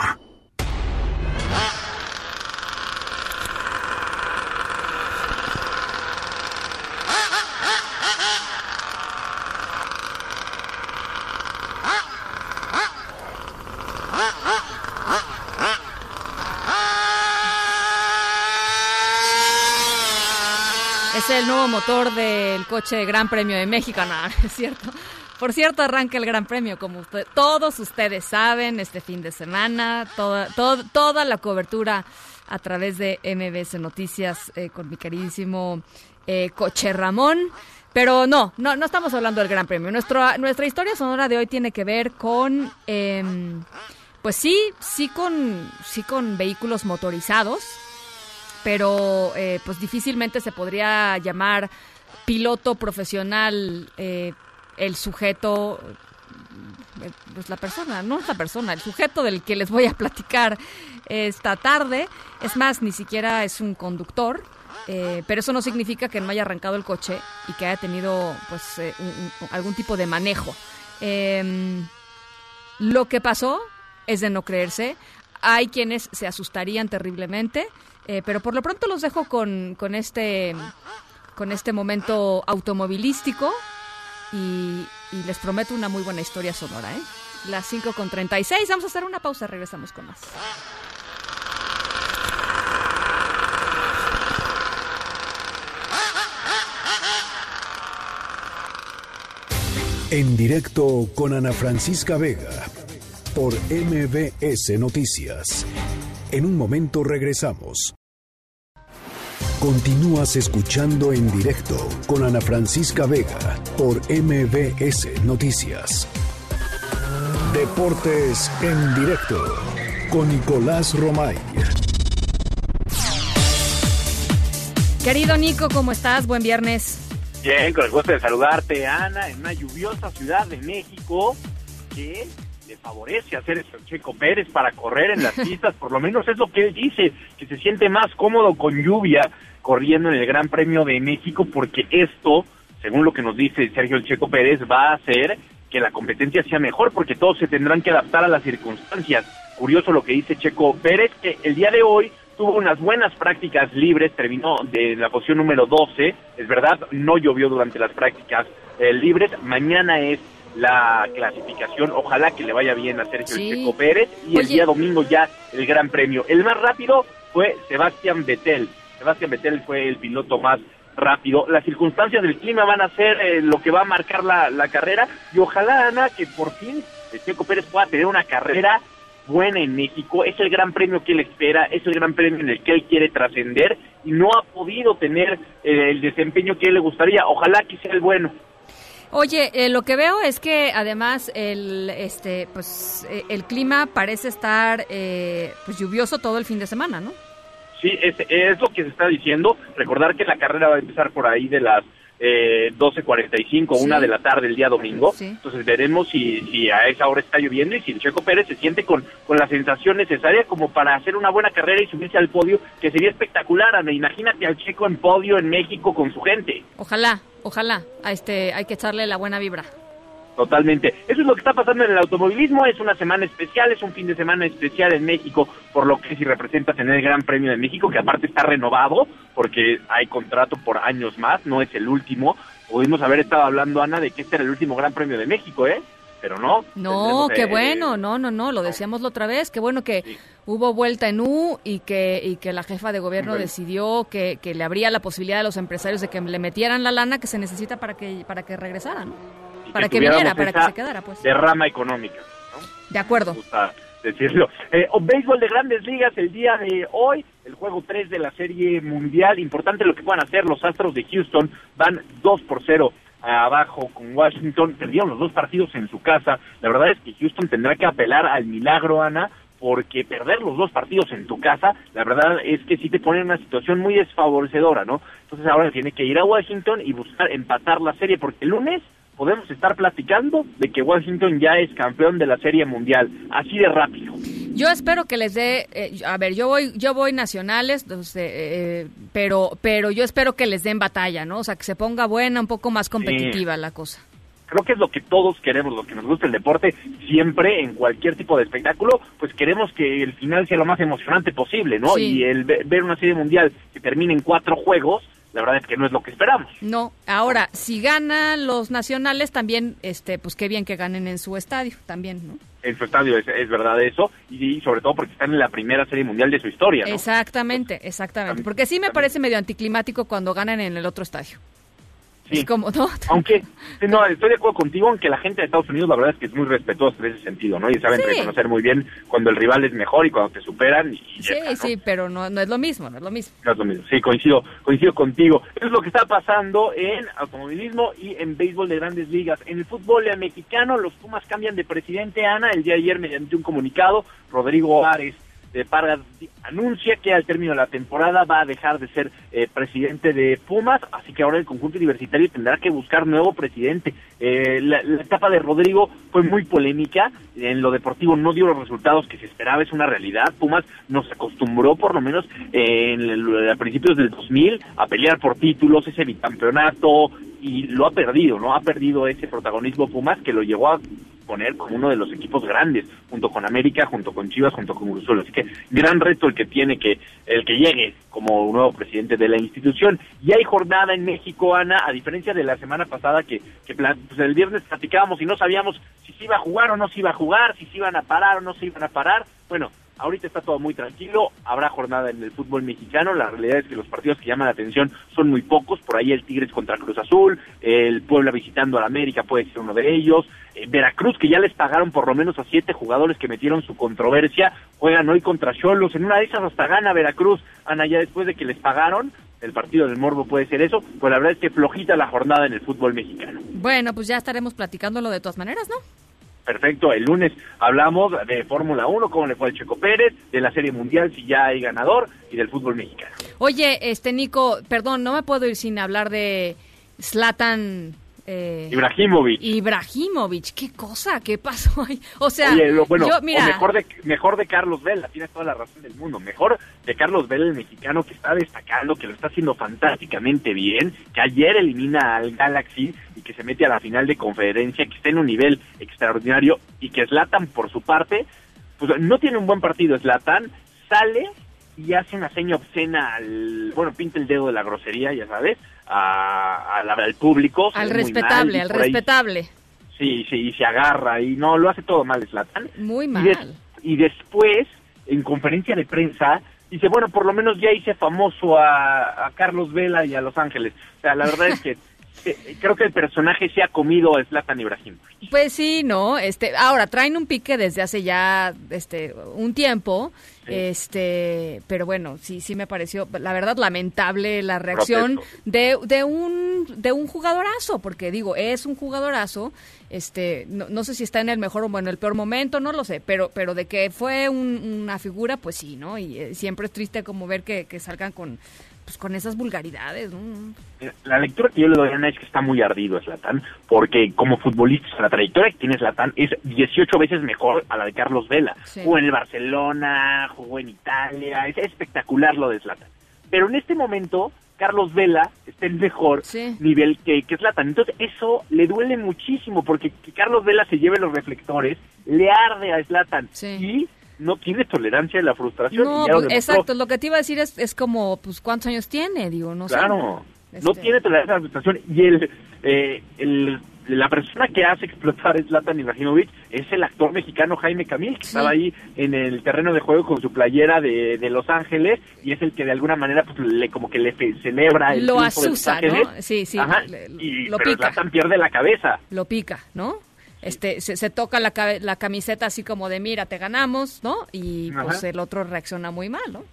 es el nuevo motor del coche Gran Premio de México. No, <laughs> es cierto. Por cierto, arranca el Gran Premio, como todos ustedes saben, este fin de semana, toda, toda la cobertura a través de MBS Noticias eh, con mi queridísimo eh, Coche Ramón. Pero no, no, no estamos hablando del Gran Premio. nuestra nuestra historia sonora de hoy tiene que ver con, em, pues sí, sí con, sí con vehículos motorizados, pero eh, pues difícilmente se podría llamar piloto profesional el sujeto, eh, pues la persona, no es la persona, el sujeto del que les voy a platicar esta tarde. Es más, ni siquiera es un conductor, eh, pero eso no significa que no haya arrancado el coche y que haya tenido pues eh, algún tipo de manejo. Em, lo que pasó es de no creerse. Hay quienes se asustarían terriblemente, pero por lo pronto los dejo con, con este con este momento automovilístico y, les prometo una muy buena historia sonora, ¿eh? Las 5 con 36. Vamos a hacer una pausa, regresamos con más. En directo con Ana Francisca Vega por MBS Noticias. En un momento regresamos. Continúas escuchando en directo con Ana Francisca Vega por MBS Noticias. Deportes en directo con Nicolás Romay. Querido Nico, ¿cómo estás? Buen viernes. Bien, con el gusto de saludarte, Ana, en una lluviosa ciudad de México que le favorece hacer eso Checo Pérez para correr en las <laughs> pistas, por lo menos es lo que él dice, que se siente más cómodo con lluvia corriendo en el Gran Premio de México porque esto, según lo que nos dice Sergio El Checo Pérez, va a hacer que la competencia sea mejor porque todos se tendrán que adaptar a las circunstancias. Curioso lo que dice Checo Pérez, que el día de hoy tuvo unas buenas prácticas libres, terminó de la posición número 12, es verdad, no llovió durante las prácticas eh, libres, mañana es la clasificación, ojalá que le vaya bien a Sergio El Checo Pérez. Y el día domingo ya el Gran Premio. El más rápido fue Sebastián Vettel, Sebastián Vettel fue el piloto más rápido. Las circunstancias del clima van a ser eh, lo que va a marcar la, carrera y ojalá, Ana, que por fin Checo Pérez pueda tener una carrera buena en México. Es el gran premio que él espera, es el gran premio en el que él quiere trascender y no ha podido tener eh, el desempeño que él le gustaría. Ojalá que sea el bueno. Oye, eh, lo que veo es que además el este pues el clima parece estar pues lluvioso todo el fin de semana, ¿no? Sí, es, es lo que se está diciendo. Recordar que la carrera va a empezar por ahí de las eh, 12.45, una de la tarde el día domingo. Entonces veremos si, si, a esa hora está lloviendo y si el Checo Pérez se siente con, con la sensación necesaria como para hacer una buena carrera y subirse al podio, que sería espectacular. Ana. Imagínate al Checo en podio en México con su gente. Ojalá, ojalá. A este, hay que echarle la buena vibra. Totalmente. Eso es lo que está pasando en el automovilismo. Es una semana especial, es un fin de semana especial en México, por lo que si representas en el Gran Premio de México, que aparte está renovado, porque hay contrato por años más, no es el último. Pudimos haber estado hablando, Ana, de que este era el último Gran Premio de México, ¿eh? Pero no. No, qué bueno, no, no, no, lo decíamos la otra vez, qué bueno que hubo vuelta en U y que, y que la jefa de gobierno decidió que, que le abría la posibilidad a los empresarios de que le metieran la lana que se necesita para que, para que regresaran para que, viniera, para que se quedara, pues. Derrama económica, De acuerdo. decirlo. Eh, béisbol de grandes ligas el día de hoy, el juego 3 de la Serie Mundial. Importante lo que puedan hacer. Los Astros de Houston van 2 por 0 abajo con Washington. Perdieron los dos partidos en su casa. La verdad es que Houston tendrá que apelar al milagro, Ana, porque perder los dos partidos en tu casa, la verdad es que sí te pone en una situación muy desfavorecedora, ¿no? Entonces ahora tiene que ir a Washington y buscar empatar la serie, porque el lunes podemos estar platicando de que Washington ya es campeón de la Serie Mundial, así de rápido. Yo espero que les dé, eh, a ver, yo voy, yo voy nacionales, eh, pero, pero yo espero que les den batalla, ¿no? O sea, que se ponga buena, un poco más competitiva la cosa. Creo que es lo que todos queremos, lo que nos gusta el deporte, siempre en cualquier tipo de espectáculo, pues queremos que el final sea lo más emocionante posible, ¿no? Y el ver una serie mundial que termine en cuatro juegos, la verdad es que no es lo que esperamos. No, ahora, si ganan los nacionales, también, este, pues qué bien que ganen en su estadio, también, ¿no? En su estadio es, es verdad eso, y, y sobre todo porque están en la primera serie mundial de su historia, ¿no? Exactamente, exactamente. Porque sí me parece medio anticlimático cuando ganan en el otro estadio. Sí. Es como, ¿no? <laughs> Aunque, no, estoy de acuerdo contigo, aunque la gente de Estados Unidos la verdad es que es muy respetuosa en ese sentido, ¿no? Y saben Sí. reconocer muy bien cuando el rival es mejor y cuando te superan. Y, Sí, ya está, ¿no? sí, pero no, no es lo mismo, no es lo mismo. No es lo mismo. Sí, coincido, coincido contigo. Eso es lo que está pasando en automovilismo y en béisbol de grandes ligas. En el fútbol mexicano, los Pumas cambian de presidente, Ana. El día de ayer, mediante un comunicado, Rodrigo Ares de Pargas anuncia que al término de la temporada va a dejar de ser eh, presidente de Pumas, así que ahora el conjunto universitario tendrá que buscar nuevo presidente. Eh, la, la etapa de Rodrigo fue muy polémica, en lo deportivo no dio los resultados que se esperaba, es una realidad. Pumas nos acostumbró por lo menos eh, en el- a principios del 2000 a pelear por títulos, ese bicampeonato, y lo ha perdido, ¿no? Ha perdido ese protagonismo Pumas que lo llevó a poner como uno de los equipos grandes, junto con América, junto con Chivas, junto con Azul. Así que gran reto el que tiene que el que llegue como nuevo presidente de la institución. Y hay jornada en México, Ana, a diferencia de la semana pasada que, que pues el viernes platicábamos y no sabíamos si se iba a jugar o no se iba a jugar, si se iban a parar o no se iban a parar. Bueno, ahorita está todo muy tranquilo, habrá jornada en el fútbol mexicano, la realidad es que los partidos que llaman la atención son muy pocos, por ahí el Tigres contra Cruz Azul, el Puebla visitando a la América puede ser uno de ellos, Veracruz que ya les pagaron por lo menos a siete jugadores que metieron su controversia, juegan hoy contra Cholos, en una de esas hasta gana Veracruz, Ana, ya después de que les pagaron, el partido del Morbo puede ser eso, pues la verdad es que flojita la jornada en el fútbol mexicano. Bueno, pues ya estaremos platicándolo de todas maneras, ¿no? Perfecto, el lunes hablamos de Fórmula 1, cómo le fue al Checo Pérez, de la Serie Mundial, si ya hay ganador, y del fútbol mexicano. Oye, este Nico, perdón, no me puedo ir sin hablar de Zlatan eh, Ibrahimovic. Ibrahimovic, qué cosa, qué pasó ahí. O sea, Oye, lo- bueno, yo, o mira, mejor de, mejor de Carlos Vela, tienes toda la razón del mundo. Mejor de Carlos Vela, el mexicano que está destacando, que lo está haciendo fantásticamente bien, que ayer elimina al Galaxy y que se mete a la final de conferencia, que está en un nivel extraordinario y que Slatan, por su parte, pues no tiene un buen partido. Slatan sale y hace una seña obscena al, bueno, pinta el dedo de la grosería, ya sabes, a, a la- al público. al respetable, mal, al respetable. Sí, sí, y se agarra y no, lo hace todo mal Slatan. Muy Y, mal. des- y después, en conferencia de prensa, dice, bueno, por lo menos ya hice famoso a, a Carlos Vela y a Los Ángeles. O sea, la verdad es que <laughs> creo que el personaje se ha comido a Zlatan Ibrahimovic. Pues sí, no, este, ahora traen un pique desde hace ya este un tiempo, este, pero bueno, sí sí me pareció la verdad lamentable la reacción de, de un de un jugadorazo, porque digo, es un jugadorazo, este, no, no sé si está en el mejor o bueno, el peor momento, no lo sé, pero pero de que fue un- una figura, pues sí, ¿no? Y eh, siempre es triste como ver que, que salgan con pues con esas vulgaridades, ¿no? La lectura que yo le doy a Ana es que está muy ardido Zlatan, porque como futbolista, la trayectoria que tiene Zlatan es 18 veces mejor a la de Carlos Vela. Sí. Jugó en el Barcelona, jugó en Italia, es espectacular lo de Zlatan. Pero en este momento, Carlos Vela está en mejor nivel que, que Zlatan. Entonces, eso le duele muchísimo, porque que Carlos Vela se lleve los reflectores, le arde a Zlatan. Y no tiene tolerancia a la frustración. No, y ya lo pues, exacto, lo que te iba a decir es, es como, pues, ¿cuántos años tiene? Digo, no sé. Claro, no Este- tiene tolerancia a la frustración. Y el, eh, el, la persona que hace explotar a Zlatan Ibrahimovic es el actor mexicano Jaime Camil, que estaba ahí en el terreno de juego con su playera de, de Los Ángeles y es el que de alguna manera pues, le como que le celebra el Lo triunfo de Los asusa. ¿no? Sí, sí, Ajá, le- y, lo pero pica. Zlatan pierde la cabeza. Lo pica, ¿no? Este, se, se toca la, la camiseta así como de, mira, te ganamos, ¿no? Y pues el otro reacciona muy mal, ¿no?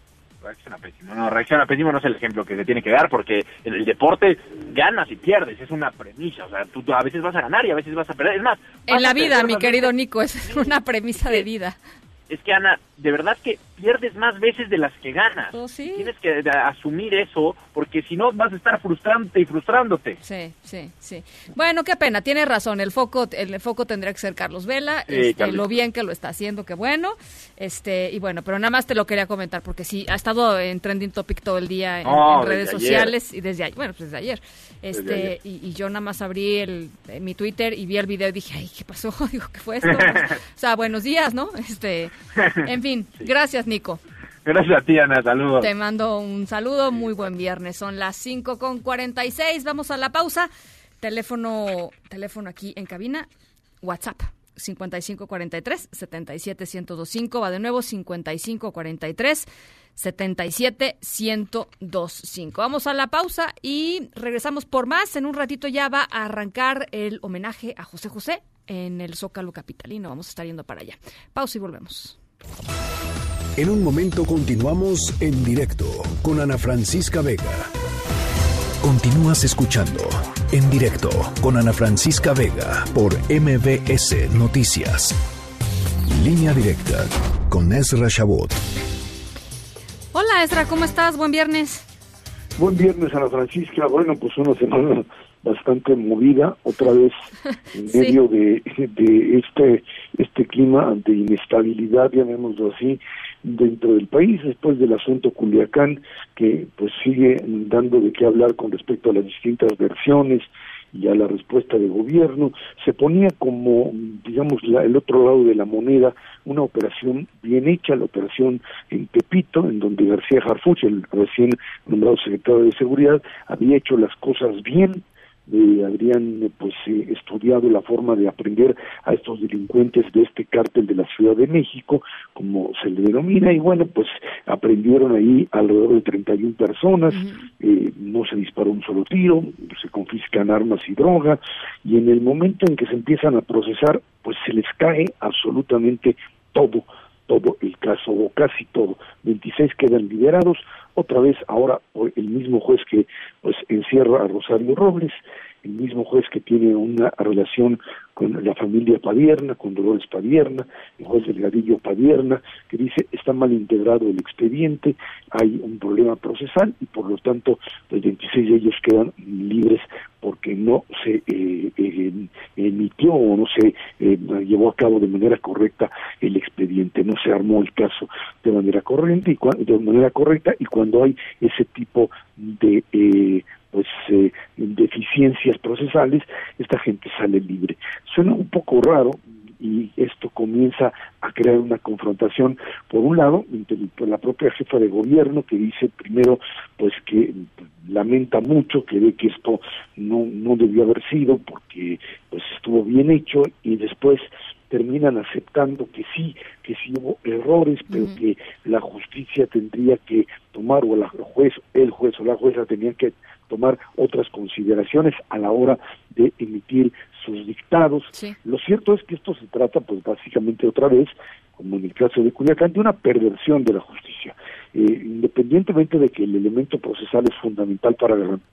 Reacciona pésimo. No, reacciona pésimo no es el ejemplo que se tiene que dar porque en el deporte ganas y pierdes, es una premisa. O sea, tú, a veces vas a ganar y a veces vas a perder. Es más, En la vida, mi querido. Nico, es una premisa de vida. Es que, Ana, de verdad que pierdes más veces de las que ganas. Tienes que asumir eso porque si no vas a estar frustrante y frustrándote. Sí, sí, sí. Bueno, qué pena, tiene razón. El foco, el foco tendría que ser Carlos Vela. Sí, este, Carlos. lo bien que lo está haciendo, qué bueno. Este, y bueno, pero nada más te lo quería comentar porque sí, ha estado en trending topic todo el día en, redes sociales y desde ayer, bueno, pues desde ayer. Este, y yo nada más abrí el, eh, mi Twitter y vi el video y dije, ay, ¿qué pasó? <laughs> Digo, ¿qué fue esto? <laughs> o sea, buenos días, ¿no? Este, en fin, gracias, Nico. Gracias a ti, Ana. Saludos. Te mando un saludo. Muy buen viernes. Son las 5 con 46. Vamos a la pausa. Teléfono, teléfono aquí en cabina. WhatsApp. 5543 77125 va de nuevo 5543 77125. Vamos a la pausa y regresamos por más. En un ratito ya va a arrancar el homenaje a José José en el Zócalo capitalino. Vamos a estar yendo para allá. Pausa y volvemos. En un momento continuamos en directo con Ana Francisca Vega. Continúas escuchando en directo con Ana Francisca Vega por MBS Noticias. Línea directa con Ezra Shabot. Hola Ezra, ¿cómo estás? Buen viernes. Buen viernes, Ana Francisca. Bueno, pues una semana bastante movida, otra vez <laughs> en Sí. medio de, de este, este clima de inestabilidad, llamémoslo así, dentro del país, después del asunto Culiacán, que pues sigue dando de qué hablar con respecto a las distintas versiones y a la respuesta de gobierno, se ponía como, digamos, la- el otro lado de la moneda, una operación bien hecha, la operación en Tepito, en donde García Harfuch, el recién nombrado secretario de Seguridad, había hecho las cosas bien, eh, habrían pues eh, estudiado la forma de aprender a estos delincuentes de este cártel de la Ciudad de México, como se le denomina, y bueno, pues aprendieron ahí alrededor de 31 personas, eh, no se disparó un solo tiro, se confiscan armas y droga, y en el momento en que se empiezan a procesar, pues se les cae absolutamente todo, todo el caso, o casi todo. 26 quedan liberados, otra vez ahora el mismo juez que pues encierra a Rosario Robles, el mismo juez que tiene una relación con la familia Padierna, con Dolores Padierna, el juez Delgadillo Padierna, que dice está mal integrado el expediente, hay un problema procesal y por lo tanto los 26 de ellos quedan libres porque no se eh, eh, emitió o no se eh, llevó a cabo de manera correcta el expediente, no se armó el caso de manera corriente y de manera correcta y cuando hay ese tipo de eh, pues eh, deficiencias procesales, esta gente sale libre. Suena un poco raro y esto comienza a crear una confrontación, por un lado, entre por la propia jefa de gobierno que dice primero pues que lamenta mucho, que ve que esto no, no debió haber sido porque pues estuvo bien hecho y después terminan aceptando que sí, que sí hubo errores, pero que la justicia tendría que tomar, o la juez, el juez o la jueza tenían que tomar otras consideraciones a la hora de emitir sus dictados. Lo cierto es que esto se trata, pues básicamente otra vez, como en el caso de Culiacán, de una perversión de la justicia. Eh, independientemente de que el elemento procesal es fundamental para garantizar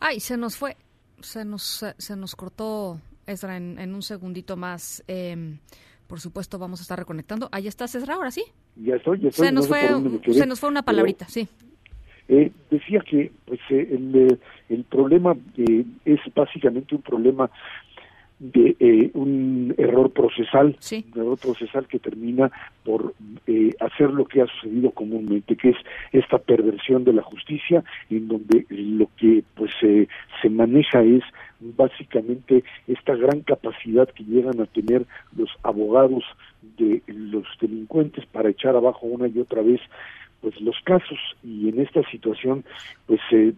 Ay, se nos fue, se nos, se nos cortó, Ezra, en, en un segundito más. Eh, por supuesto, vamos a estar reconectando. Ahí estás, Ezra, ahora sí. ya estoy, ya estoy. Se nos, no sé fue, se nos fue una pero- palabrita, sí. Eh, decía que pues eh, el, eh, el problema eh, es básicamente un problema de eh, un error procesal, un error procesal que termina por eh, hacer lo que ha sucedido comúnmente, que es esta perversión de la justicia, en donde lo que pues se maneja es básicamente esta gran capacidad que llegan a tener los abogados de los delincuentes para echar abajo una y otra vez pues los casos. Y en esta situación pues eh,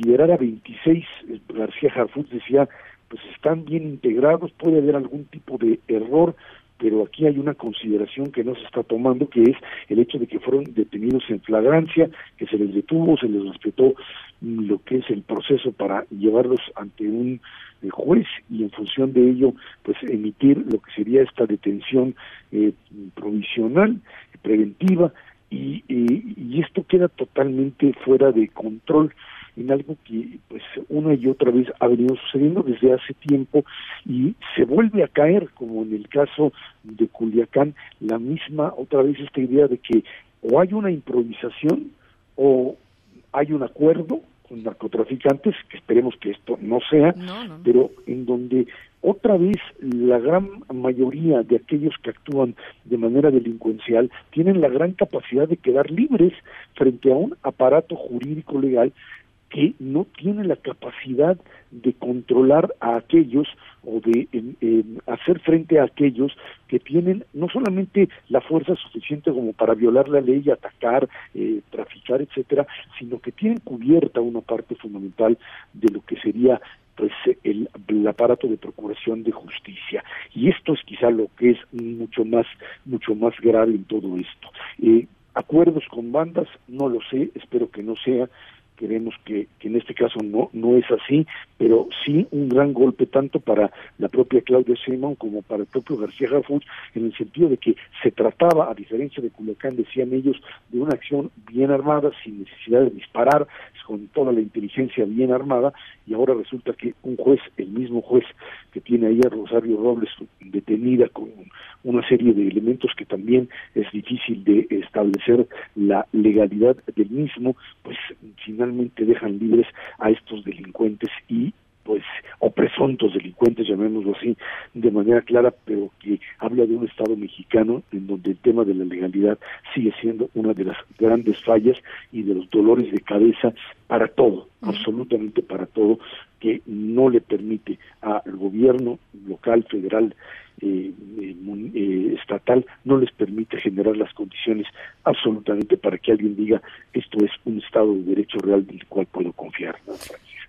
liberar a 26 eh, García Harfuch decía pues están bien integrados puede haber algún tipo de error pero aquí hay una consideración que no se está tomando, que es el hecho de que fueron detenidos en flagrancia, que se les detuvo, se les respetó mm, lo que es el proceso para llevarlos ante un eh, juez y en función de ello, pues emitir lo que sería esta detención eh, provisional, preventiva, y, y, y esto queda totalmente fuera de control en algo que pues una y otra vez ha venido sucediendo desde hace tiempo y se vuelve a caer como en el caso de Culiacán la misma otra vez esta idea de que o hay una improvisación o hay un acuerdo con narcotraficantes que esperemos que esto no sea pero en donde otra vez la gran mayoría de aquellos que actúan de manera delincuencial tienen la gran capacidad de quedar libres frente a un aparato jurídico legal que no tiene la capacidad de controlar a aquellos o de hacer frente a aquellos que tienen no solamente la fuerza suficiente como para violar la ley, atacar, eh, traficar, etcétera, sino que tienen cubierta una parte fundamental de lo que sería pues el, aparato de procuración de justicia. Y esto es quizá lo que es mucho más mucho más grave en todo esto. Eh, acuerdos con bandas no lo sé espero que no sea queremos que, que, en este caso no no es así, pero sí un gran golpe tanto para la propia Claudia Sheinbaum como para el propio García Harfuch, en el sentido de que se trataba, a diferencia de Culiacán, decían ellos, de una acción bien armada, sin necesidad de disparar, con toda la inteligencia bien armada, y ahora resulta que un juez, el mismo juez que tiene ahí a Rosario Robles detenida con una serie de elementos que también es difícil de establecer la legalidad del mismo, pues finalmente dejan libres a estos delincuentes y pues o presuntos delincuentes llamémoslo así de manera clara pero que habla de un estado mexicano en donde el tema de la legalidad sigue siendo una de las grandes fallas y de los dolores de cabeza para todo absolutamente para todo que no le permite al gobierno local federal eh, eh, eh, estatal no les permite generar las condiciones absolutamente para que alguien diga esto es un Estado de Derecho real del cual puedo confiar.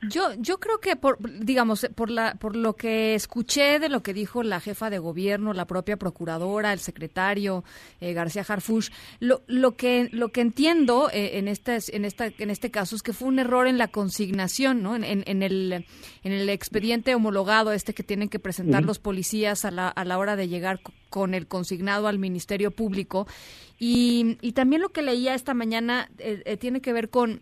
Yo, yo creo que por, digamos, por la, por lo que escuché de lo que dijo la jefa de gobierno, la propia procuradora, el secretario García Harfush, lo, lo que, lo que entiendo en este, en esta, en este caso es que fue un error en la consignación, ¿no? En, en, el, en el expediente homologado este que tienen que presentar los policías a la, a la hora de llegar con el consignado al Ministerio Público. Y, y también lo que leía esta mañana eh, eh, tiene que ver con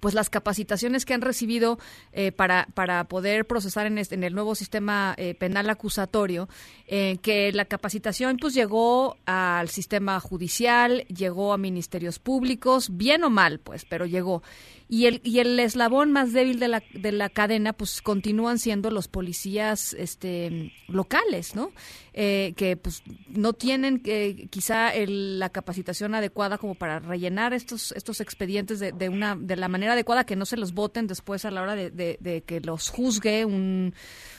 pues las capacitaciones que han recibido eh, para, para poder procesar en, este, en el nuevo sistema penal acusatorio, que la capacitación pues llegó al sistema judicial, llegó a ministerios públicos, bien o mal pues, pero llegó y el y el eslabón más débil de la, de la cadena pues continúan siendo los policías este locales no eh, que pues no tienen eh, quizá la capacitación adecuada como para rellenar estos estos expedientes de, de, una de la manera adecuada que no se los voten después a la hora de, de que los juzgue un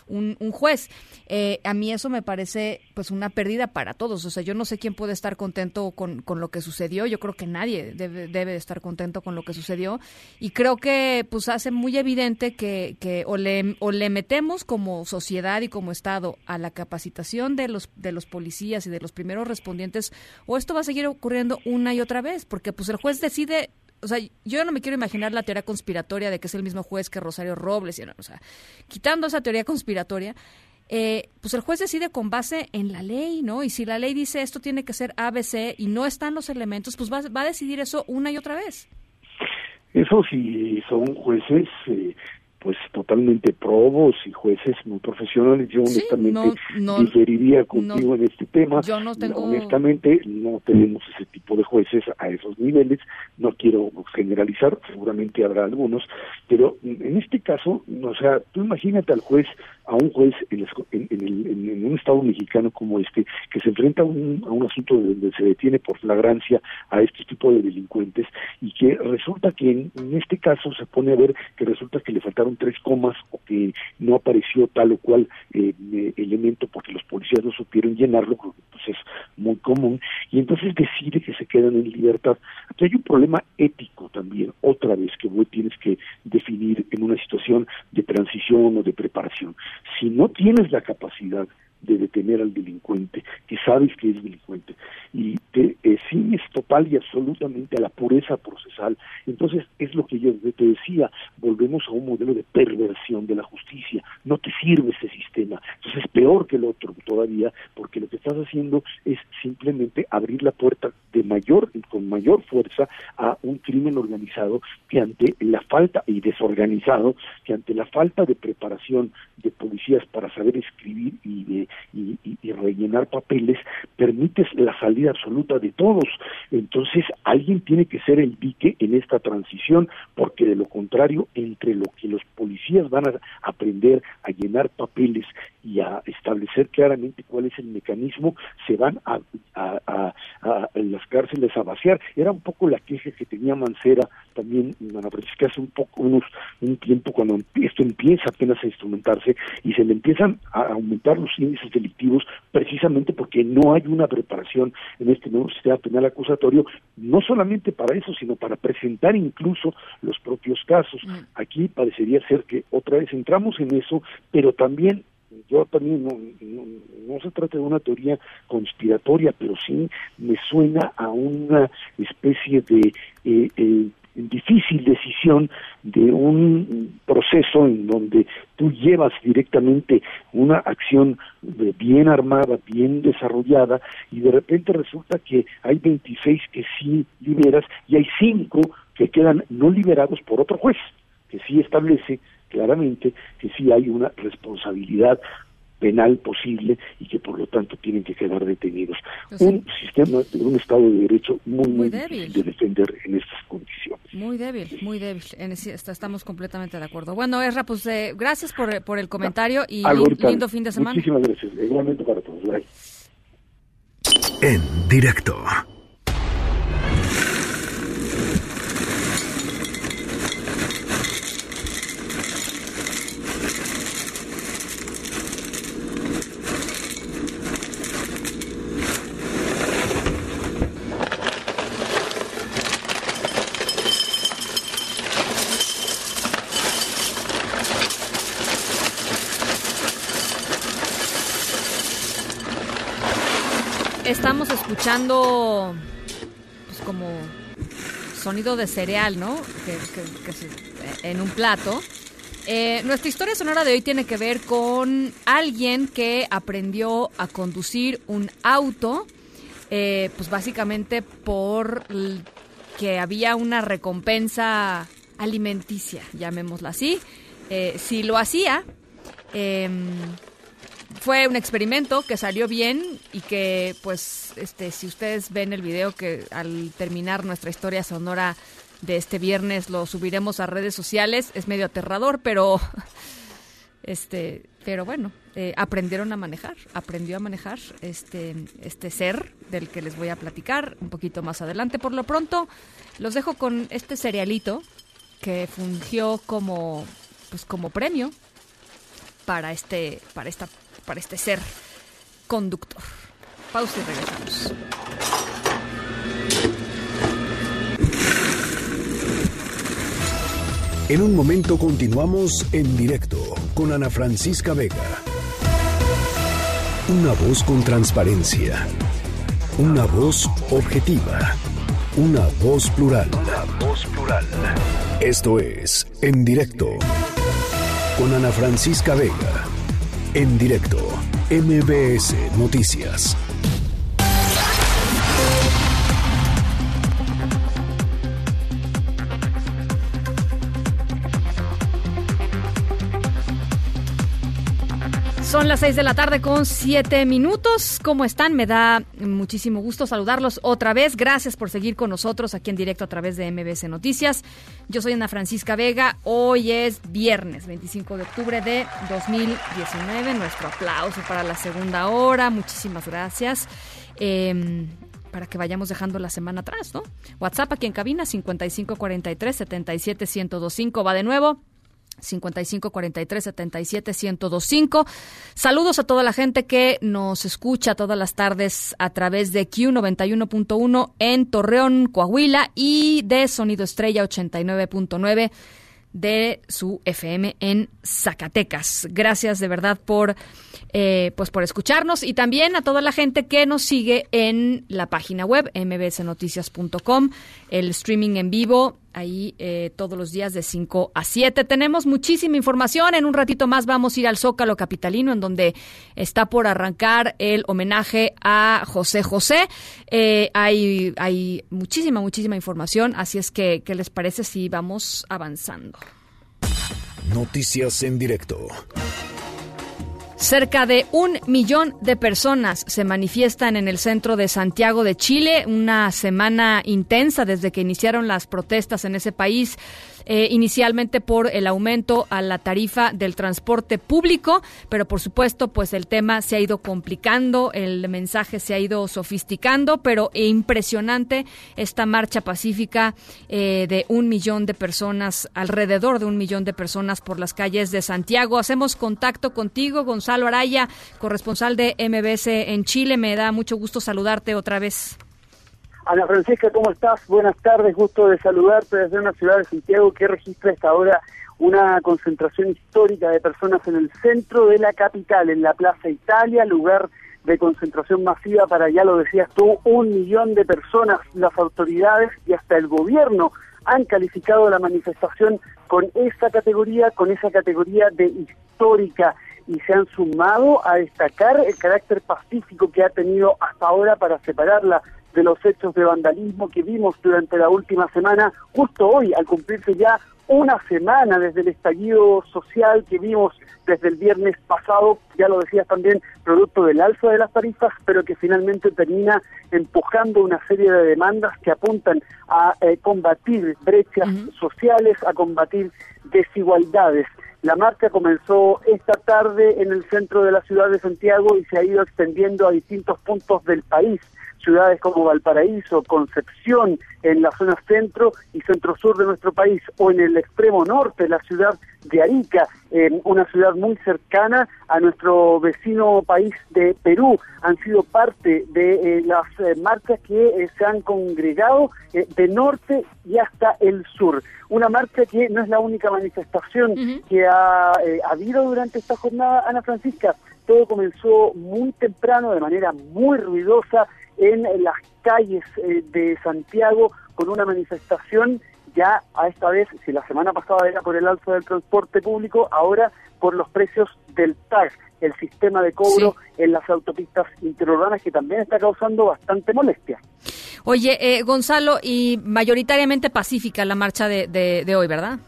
un, juez. Eh, a mí eso me parece pues una pérdida para todos. O sea, yo no sé quién puede estar contento con, con lo que sucedió. Yo creo que nadie debe, debe estar contento con lo que sucedió. Y creo que pues hace muy evidente que, que o, le, o le metemos como sociedad y como Estado a la capacitación de los, de los policías y de los primeros respondientes, o esto va a seguir ocurriendo una y otra vez, porque pues el juez decide o sea, yo no me quiero imaginar la teoría conspiratoria de que es el mismo juez que Rosario Robles, o sea, quitando esa teoría conspiratoria, eh, pues el juez decide con base en la ley, ¿no? Y si la ley dice esto tiene que ser ABC y no están los elementos, pues va, va a decidir eso una y otra vez. Eso sí, son jueces eh, pues totalmente probos y jueces muy profesionales. Yo honestamente diferiría contigo en este tema. Yo no tengo... Honestamente no tenemos ese tipo de jueces a esos niveles. No quiero generalizar, seguramente habrá algunos, pero en este caso, o sea, tú imagínate al juez, a un juez en, en, un estado mexicano como este, que se enfrenta a un, a un asunto donde se detiene por flagrancia a este tipo de delincuentes y que resulta que en, en este caso se pone a ver que resulta que le faltaron tres comas o que no apareció tal o cual eh, elemento porque los policías no supieron llenarlo, pues es muy común, y entonces decide que se quedan en libertad. Aquí hay un problema ético también, otra vez, que vos tienes que definir en una situación de transición o de preparación. Si no tienes la capacidad de detener al delincuente, que sabes que es delincuente, y te eh, total y absolutamente a la pureza procesal. Entonces, es lo que yo te decía, volvemos a un modelo de perversión de la justicia. No te sirve ese sistema. Entonces, es peor que el otro todavía, porque lo que estás haciendo es simplemente abrir la puerta de mayor, con mayor fuerza a un crimen organizado que ante la falta, y desorganizado, que ante la falta de preparación de policías para saber escribir y de y, rellenar papeles, permites la salida absoluta de todos. Entonces, alguien tiene que ser el dique en esta transición, porque de lo contrario, entre lo que los policías van a aprender a llenar papeles y a establecer claramente cuál es el mecanismo, se van a, en las cárceles a vaciar. Era un poco la queja que tenía Mancera también, Ana Francisca, hace un poco, unos, un tiempo cuando esto empieza apenas a instrumentarse y se le empiezan a aumentar los índices delictivos precisamente porque no hay una preparación en este nuevo sistema penal acusatorio, no solamente para eso, sino para presentar incluso los propios casos. Aquí parecería ser que otra vez entramos en eso, pero también yo también no, no, se trata de una teoría conspiratoria, pero sí me suena a una especie de eh, eh, difícil decisión de un proceso en donde tú llevas directamente una acción bien armada, bien desarrollada, y de repente resulta que hay 26 que sí liberas y hay 5 que quedan no liberados por otro juez, que sí establece claramente que sí hay una responsabilidad penal posible y que por lo tanto tienen que quedar detenidos. Pues un sistema, un Estado de Derecho muy, muy, Muy difícil débil. de defender en estas condiciones. Muy débil, muy débil. En estamos completamente de acuerdo. Bueno, Erra, pues eh, gracias por, por el comentario y ahorita. lindo fin de semana. Muchísimas gracias. Igualmente para todos. Bye. En directo. Estamos escuchando, pues como sonido de cereal, ¿no? Que, se- en un plato. Eh, nuestra historia sonora de hoy tiene que ver con alguien que aprendió a conducir un auto, eh, pues básicamente por que había una recompensa alimenticia, llamémosla así. Eh, si lo hacía, em, fue un experimento que salió bien y que pues este si ustedes ven el video que al terminar nuestra historia sonora de este viernes lo subiremos a redes sociales es medio aterrador pero <laughs> este pero bueno eh, aprendieron a manejar aprendió a manejar este este ser del que les voy a platicar un poquito más adelante. Por lo pronto los dejo con este cerealito que fungió como pues como premio para este para esta para este ser conductor. Pausa y regresamos. En un momento continuamos en directo con Ana Francisca Vega. Una voz con transparencia. Una voz objetiva. Una voz plural. Una voz plural. Esto es En directo con Ana Francisca Vega. En directo, MBS Noticias. Son las 6 de la tarde con 7 minutos. ¿Cómo están? Me da muchísimo gusto saludarlos otra vez. Gracias por seguir con nosotros aquí en directo a través de MBS Noticias. Yo soy Ana Francisca Vega. Hoy es viernes 25 de octubre de 2019. Nuestro aplauso para la segunda hora. Muchísimas gracias. Eh, para que vayamos dejando la semana atrás, ¿no? WhatsApp aquí en cabina 5543 77 1025 va de nuevo. 55 43 77 1025. Saludos a toda la gente que nos escucha todas las tardes a través de Q91.1 en Torreón, Coahuila y de Sonido Estrella 89.9 de su FM en Zacatecas. Gracias de verdad por eh, pues por escucharnos y también a toda la gente que nos sigue en la página web mbsnoticias.com, el streaming en vivo ahí eh, todos los días de 5 a 7. Tenemos muchísima información. En un ratito más vamos a ir al Zócalo Capitalino, en donde está por arrancar el homenaje a José José. Eh, hay, hay muchísima, muchísima información. Así es que, ¿qué les parece si vamos avanzando? Noticias en directo. Cerca de un millón de personas se manifiestan en el centro de Santiago de Chile, una semana intensa desde que iniciaron las protestas en ese país eh, inicialmente por el aumento a la tarifa del transporte público, pero por supuesto, pues el tema se ha ido complicando, el mensaje se ha ido sofisticando, pero impresionante esta marcha pacífica eh, de un millón de personas, alrededor de un millón de personas por las calles de Santiago. Hacemos contacto contigo, Gonzalo Araya, corresponsal de MBS en Chile. Me da mucho gusto saludarte otra vez. Ana Francisca, ¿cómo estás? Buenas tardes, gusto de saludarte desde una ciudad de Santiago que registra esta hora una concentración histórica de personas en el centro de la capital, en la Plaza Italia, lugar de concentración masiva para, ya lo decías tú, un millón de personas. Las autoridades y hasta el gobierno han calificado la manifestación con esa categoría, con esa categoría de histórica y se han sumado a destacar el carácter pacífico que ha tenido hasta ahora para separarla de los hechos de vandalismo que vimos durante la última semana, justo hoy, al cumplirse ya una semana desde el estallido social que vimos desde el viernes pasado, ya lo decías también, producto del alza de las tarifas, pero que finalmente termina empujando una serie de demandas que apuntan a eh, combatir brechas sociales, a combatir desigualdades. La marcha comenzó esta tarde en el centro de la ciudad de Santiago y se ha ido extendiendo a distintos puntos del país ciudades como Valparaíso, Concepción, en la zona centro y centro-sur de nuestro país, o en el extremo norte, la ciudad de Arica, una ciudad muy cercana a nuestro vecino país de Perú. Han sido parte de eh, las eh, marchas que eh, se han congregado de norte y hasta el sur. Una marcha que no es la única manifestación que ha habido durante esta jornada, Ana Francisca. Todo comenzó muy temprano, de manera muy ruidosa, en las calles eh, de Santiago con una manifestación ya a esta vez, si la semana pasada era por el alza del transporte público, ahora por los precios del TAG, el sistema de cobro en las autopistas interurbanas que también está causando bastante molestia. Oye, eh, Gonzalo, y mayoritariamente pacífica la marcha de, de, hoy, ¿verdad?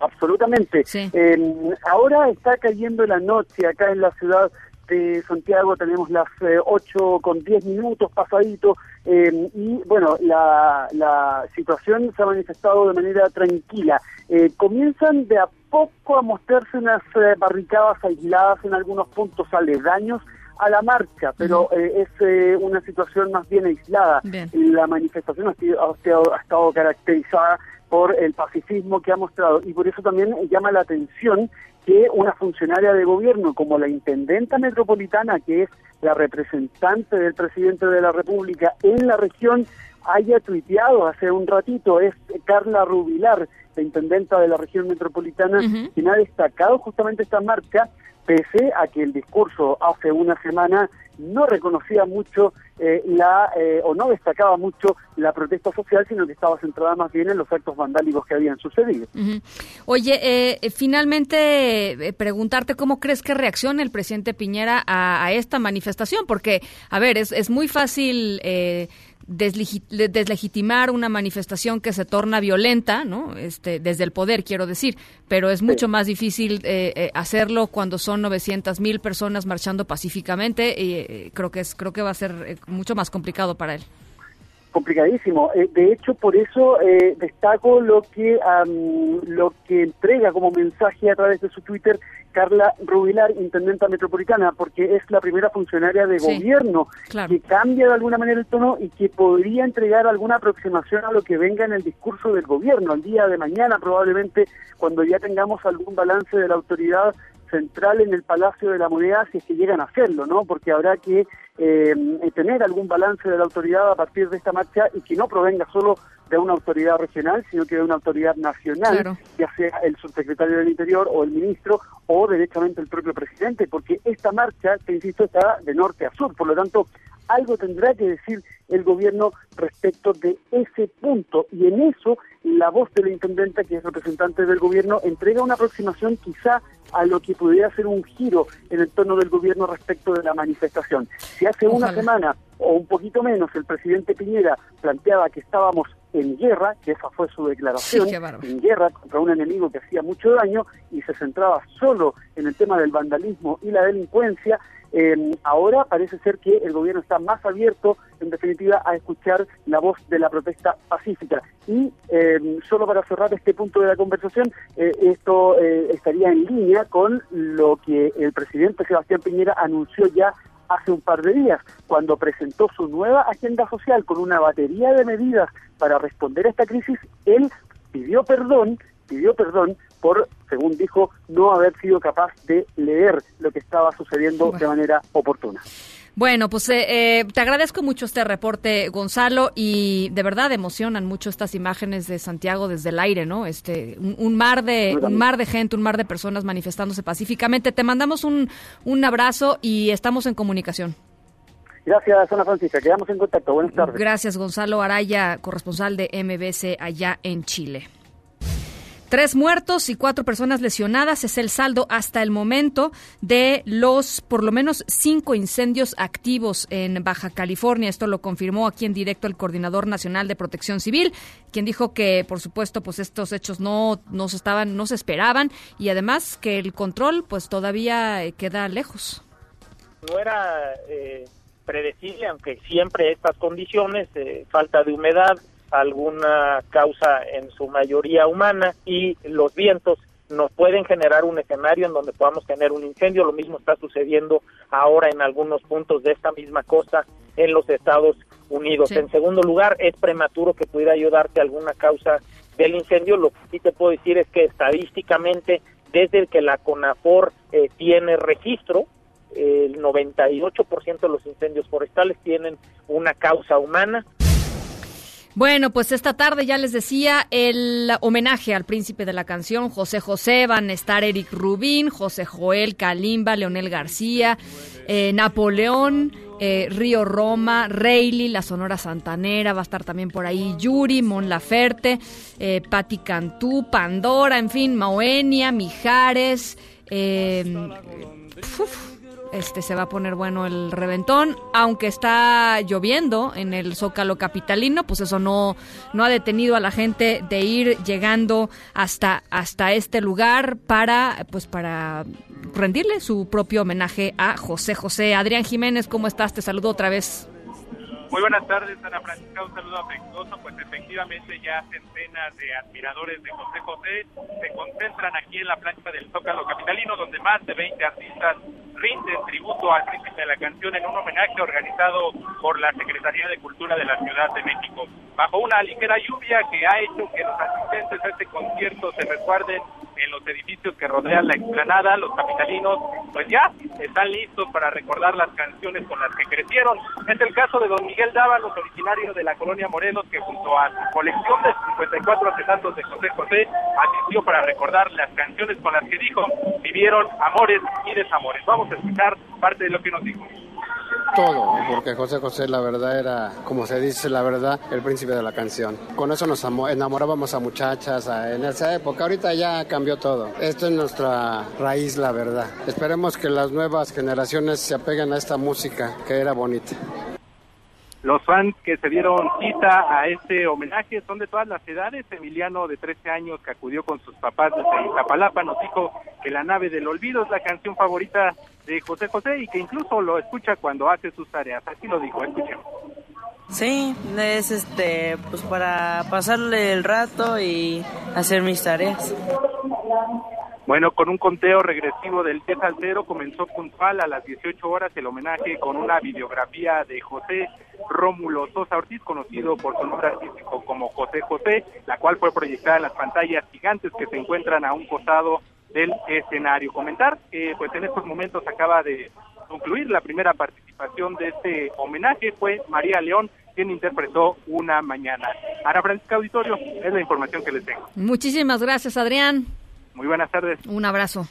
Absolutamente. Em, ahora está cayendo la noche acá en la ciudad de Santiago tenemos las 8 eh, con 10 minutos pasaditos eh, y bueno, la, la situación se ha manifestado de manera tranquila. Eh, comienzan de a poco a mostrarse unas barricadas aisladas en algunos puntos aledaños a la marcha, pero es una situación más bien aislada. La manifestación ha, ha estado caracterizada por el pacifismo que ha mostrado. Y por eso también llama la atención que una funcionaria de gobierno como la intendenta metropolitana, que es la representante del presidente de la República en la región, haya tuiteado hace un ratito, es Carla Rubilar, la intendenta de la región metropolitana, quien ha destacado justamente esta marca, pese a que el discurso hace una semana no reconocía mucho eh, la eh, o no destacaba mucho la protesta social, sino que estaba centrada más bien en los actos vandálicos que habían sucedido. Oye, eh, finalmente preguntarte cómo crees que reacciona el presidente Piñera a, esta manifestación, porque, a ver, es, es muy fácil deslegitimar una manifestación que se torna violenta, ¿no? Este, desde el poder, quiero decir, pero es mucho más difícil eh, eh, hacerlo cuando son 900 mil personas marchando pacíficamente y eh, creo que es, creo que va a ser mucho más complicado para él complicadísimo. de hecho, por eso destaco lo que lo que entrega como mensaje a través de su Twitter Carla Rubilar, intendenta metropolitana, porque es la primera funcionaria de gobierno que cambia de alguna manera el tono y que podría entregar alguna aproximación a lo que venga en el discurso del gobierno. El día de mañana, probablemente, cuando ya tengamos algún balance de la autoridad central en el Palacio de la Moneda, si es que llegan a hacerlo, ¿no? Porque habrá que eh, tener algún balance de la autoridad a partir de esta marcha y que no provenga solo de una autoridad regional, sino que de una autoridad nacional, ya sea el subsecretario del Interior o el ministro o directamente el propio presidente, porque esta marcha, te insisto, está de norte a sur, por lo tanto, algo tendrá que decir el gobierno respecto de ese punto. Y en eso la voz de la intendente, que es representante del gobierno, entrega una aproximación quizá a lo que pudiera ser un giro en el tono del gobierno respecto de la manifestación. Si hace una semana o un poquito menos el presidente Piñera planteaba que estábamos en guerra, que esa fue su declaración, en guerra contra un enemigo que hacía mucho daño y se centraba solo en el tema del vandalismo y la delincuencia, Eh, ahora parece ser que el gobierno está más abierto, en definitiva, a escuchar la voz de la protesta pacífica. Y eh, solo para cerrar este punto de la conversación, eh, esto eh, estaría en línea con lo que el presidente Sebastián Piñera anunció ya hace un par de días, cuando presentó su nueva agenda social con una batería de medidas para responder a esta crisis, él pidió perdón, pidió perdón por, según dijo, no haber sido capaz de leer lo que estaba sucediendo de manera oportuna. Bueno, pues eh, eh, te agradezco mucho este reporte, Gonzalo, y de verdad emocionan mucho estas imágenes de Santiago desde el aire, ¿no? Este, un, un mar de, un mar de gente, un mar de personas manifestándose pacíficamente. Te mandamos un, un abrazo y estamos en comunicación. Gracias, Ana Francisca. Quedamos en contacto. Buenas tardes. Gracias, Gonzalo Araya, corresponsal de MBC allá en Chile. Tres muertos y cuatro personas lesionadas es el saldo hasta el momento de los por lo menos cinco incendios activos en Baja California. Esto lo confirmó aquí en directo el coordinador nacional de Protección Civil, quien dijo que por supuesto pues estos hechos no, no se estaban, no se esperaban y además que el control pues todavía eh, queda lejos. No era eh, predecible, aunque siempre estas condiciones, eh, falta de humedad, alguna causa en su mayoría humana y los vientos nos pueden generar un escenario en donde podamos tener un incendio. Lo mismo está sucediendo ahora en algunos puntos de esta misma costa en los Estados Unidos. Sí. En segundo lugar, es prematuro que pudiera ayudarte alguna causa del incendio. Lo que sí te puedo decir es que estadísticamente, desde que la CONAFOR eh, tiene registro, el 98% de los incendios forestales tienen una causa humana. Bueno, pues esta tarde ya les decía el homenaje al príncipe de la canción, José José, van a estar Eric Rubín, José Joel, Kalimba, Leonel García, eh, Napoleón, eh, Río Roma, Rayleigh, la Sonora Santanera, va a estar también por ahí Yuri, Mon Laferte, eh, Patti Cantú, Pandora, en fin, Moenia, Mijares, eh, este se va a poner bueno el reventón, aunque está lloviendo en el Zócalo capitalino, pues eso no no ha detenido a la gente de ir llegando hasta hasta este lugar para pues para rendirle su propio homenaje a José José. Adrián Jiménez, ¿cómo estás? Te saludo otra vez. Muy buenas tardes, Ana Francisca. Un saludo afectuoso. Pues efectivamente ya centenas de admiradores de José José se concentran aquí en la plancha del Zócalo Capitalino, donde más de 20 artistas rinden tributo al príncipe de la canción en un homenaje organizado por la Secretaría de Cultura de la Ciudad de México. Bajo una ligera lluvia que ha hecho que los asistentes a este concierto se resguarden en los edificios que rodean la explanada, los capitalinos, pues ya están listos para recordar las canciones con las que crecieron. Es el caso de don Miguel Dávalos, originario de la colonia Morelos, que junto a su colección de 54 artesanos de José José asistió para recordar las canciones con las que dijo vivieron amores y desamores. Vamos a escuchar parte de lo que nos dijo. Todo, porque José José la verdad era, como se dice la verdad, el príncipe de la canción. Con eso nos amo- enamorábamos a muchachas a- en esa época. Ahorita ya cambió todo. Esto es nuestra raíz, la verdad. Esperemos que las nuevas generaciones se apeguen a esta música que era bonita. Los fans que se dieron cita a este homenaje son de todas las edades. Emiliano, de 13 años, que acudió con sus papás desde Iztapalapa, nos dijo que La nave del olvido es la canción favorita de José José y que incluso lo escucha cuando hace sus tareas. Así lo dijo, escuchemos. Sí, es este, pues para pasarle el rato y hacer mis tareas. Bueno, con un conteo regresivo del 10 al 0 comenzó puntual a las 18 horas el homenaje con una videografía de José Rómulo Sosa Ortiz, conocido por su nombre artístico como José José, la cual fue proyectada en las pantallas gigantes que se encuentran a un costado del escenario. Comentar que pues en estos momentos acaba de concluir la primera participación de este homenaje fue María León quien interpretó Una Mañana. Ana Francisca Auditorio, es la información que les tengo. Muchísimas gracias, Adrián. Muy buenas tardes. Un abrazo.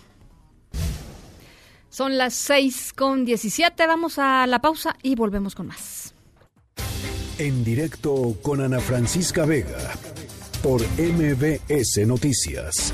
Son las 6 con 17. Vamos a la pausa y volvemos con más. En directo con Ana Francisca Vega por MBS Noticias.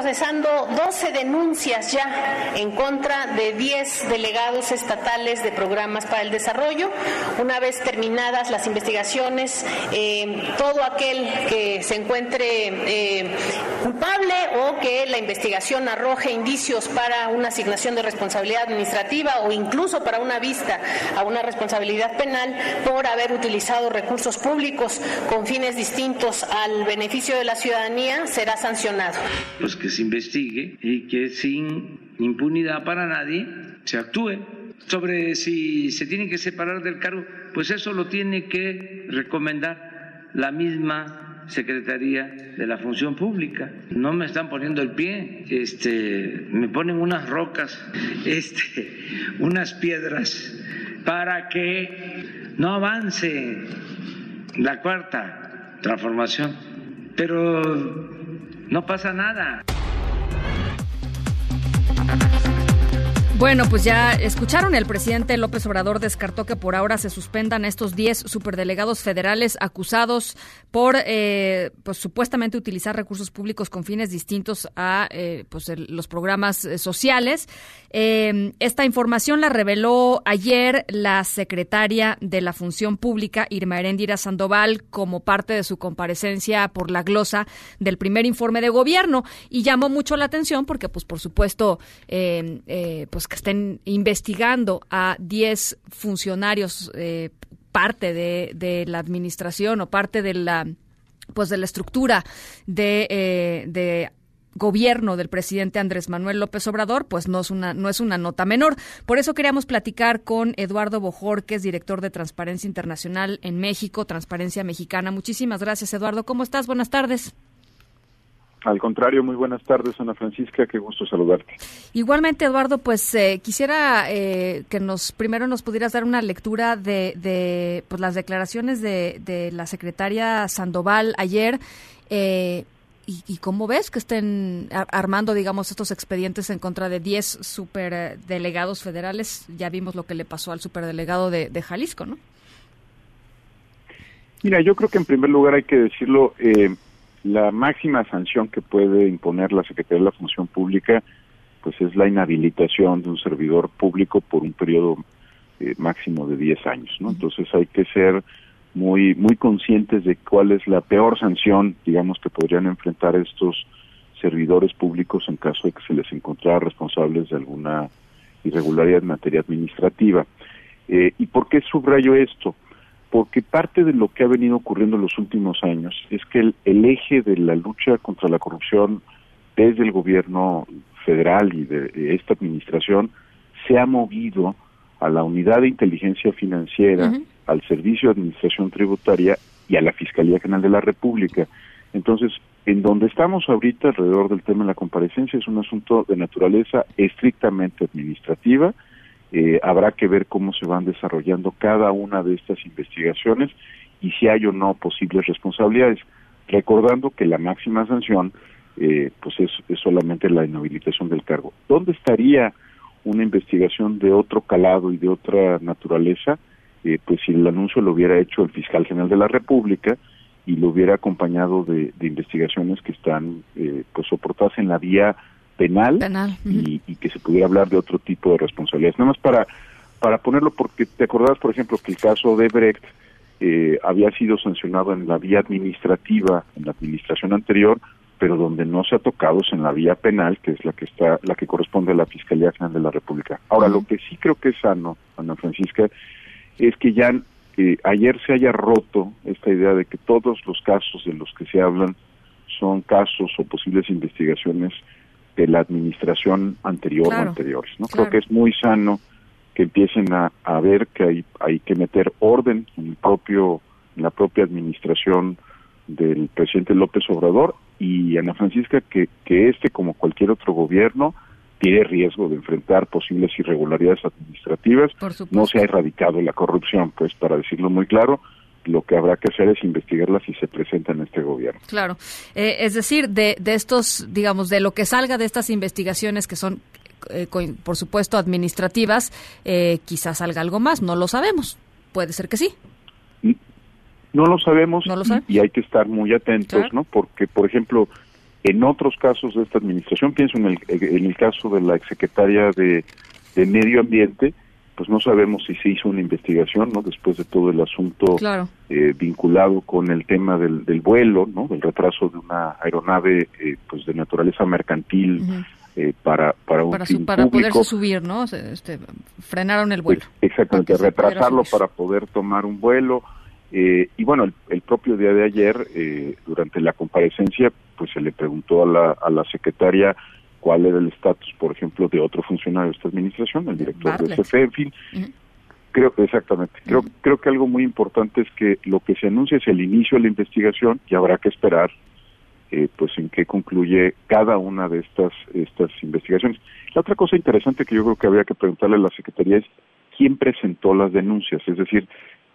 procesando 12 denuncias ya en contra de 10 delegados estatales de programas para el desarrollo. Una vez terminadas las investigaciones, eh, todo aquel que se encuentre eh, culpable o que la investigación arroje indicios para una asignación de responsabilidad administrativa o incluso para una vista a una responsabilidad penal por haber utilizado recursos públicos con fines distintos al beneficio de la ciudadanía, será sancionado. Se investigue y que sin impunidad para nadie se actúe. Sobre si se tiene que separar del cargo, pues eso lo tiene que recomendar la misma Secretaría de la Función Pública. No me están poniendo el pie, este, me ponen unas rocas, <laughs> este, unas piedras para que no avance la cuarta transformación. Pero no pasa nada. Bueno, pues ya escucharon, el presidente López Obrador descartó que por ahora se suspendan estos 10 superdelegados federales acusados por eh, pues supuestamente utilizar recursos públicos con fines distintos a eh, pues los programas eh, sociales. esta información la reveló ayer la secretaria de la Función Pública, Irma Heréndira Sandoval, como parte de su comparecencia por la glosa del primer informe de gobierno y llamó mucho la atención porque pues por supuesto pues que estén investigando a 10 funcionarios, eh, parte de, la administración o parte de la pues de la estructura de, eh, de gobierno del presidente Andrés Manuel López Obrador, pues no es una no es una nota menor. Por eso queríamos platicar con Eduardo Bojorques, director de Transparencia Internacional en México, Transparencia Mexicana. Muchísimas gracias, Eduardo. ¿Cómo estás? Buenas tardes. Al contrario, muy buenas tardes, Ana Francisca, qué gusto saludarte. Igualmente, Eduardo, pues eh, quisiera eh, que nos primero nos pudieras dar una lectura de, de pues, las declaraciones de, de, la secretaria Sandoval ayer. Eh, y, cómo ves que estén armando, digamos, estos expedientes en contra de 10 superdelegados federales? Ya vimos lo que le pasó al superdelegado de, de Jalisco, ¿no? Mira, yo creo que en primer lugar hay que decirlo, eh, la máxima sanción que puede imponer la Secretaría de la Función Pública pues es la inhabilitación de un servidor público por un periodo eh, máximo de 10 años, ¿no? Entonces hay que ser muy muy conscientes de cuál es la peor sanción, digamos, que podrían enfrentar estos servidores públicos en caso de que se les encontrara responsables de alguna irregularidad en materia administrativa. Eh, ¿Y por qué subrayo esto? Porque parte de lo que ha venido ocurriendo en los últimos años es que el, eje de la lucha contra la corrupción desde el gobierno federal y de, esta administración se ha movido a la unidad de inteligencia financiera, al servicio de administración tributaria y a la Fiscalía General de la República. Entonces, en donde estamos ahorita alrededor del tema de la comparecencia es un asunto de naturaleza estrictamente administrativa, eh, habrá que ver cómo se van desarrollando cada una de estas investigaciones y si hay o no posibles responsabilidades, recordando que la máxima sanción eh, pues es, solamente la inhabilitación del cargo. ¿Dónde estaría una investigación de otro calado y de otra naturaleza? Eh, pues si el anuncio lo hubiera hecho el fiscal general de la República y lo hubiera acompañado de, investigaciones que están pues soportadas en la vía penal, y, que se pudiera hablar de otro tipo de responsabilidades. Nada más para, para ponerlo, porque te acordás, por ejemplo, que el caso de Brecht eh, había sido sancionado en la vía administrativa, en la administración anterior, pero donde no se ha tocado es en la vía penal, que es la que está, la que corresponde a la Fiscalía General de la República. Ahora, lo que sí creo que es sano, Ana Francisca, es que ya eh, ayer se haya roto esta idea de que todos los casos de los que se hablan son casos o posibles investigaciones de la administración anterior o anteriores. ¿no? Creo que es muy sano que empiecen a, ver que hay, hay que meter orden en el propio en la propia administración del presidente López Obrador y Ana Francisca que, que este como cualquier otro gobierno tiene riesgo de enfrentar posibles irregularidades administrativas no se ha erradicado la corrupción pues para decirlo muy claro lo que habrá que hacer es investigarla si se presenta en este gobierno. Claro, eh, es decir, de, de estos, digamos, de lo que salga de estas investigaciones que son, eh, por supuesto, administrativas, eh, quizás salga algo más, no lo sabemos. Puede ser que sí. No lo sabemos, Y, hay que estar muy atentos, ¿no? Porque, por ejemplo, En otros casos de esta administración, pienso en el, en el caso de la exsecretaria de, de Medio Ambiente, pues no sabemos si se hizo una investigación, ¿no? Después de todo el asunto eh, vinculado con el tema del, del, vuelo, ¿no? Del retraso de una aeronave, eh, pues de naturaleza mercantil eh, para para un para, fin para público. poderse subir, ¿no? Este, frenaron el vuelo. Exactamente, retrasarlo para poder tomar un vuelo. Eh, y bueno, el, el, propio día de ayer, eh, durante la comparecencia, pues se le preguntó a la, a la secretaria cuál era el estatus, por ejemplo, de otro funcionario de esta administración, el director Bartlett. del CFE, en fin. Creo exactamente. Creo creo que algo muy importante es que lo que se anuncia es el inicio de la investigación y habrá que esperar eh, pues en qué concluye cada una de estas estas investigaciones. La otra cosa interesante que yo creo que habría que preguntarle a la Secretaría es quién presentó las denuncias, es decir,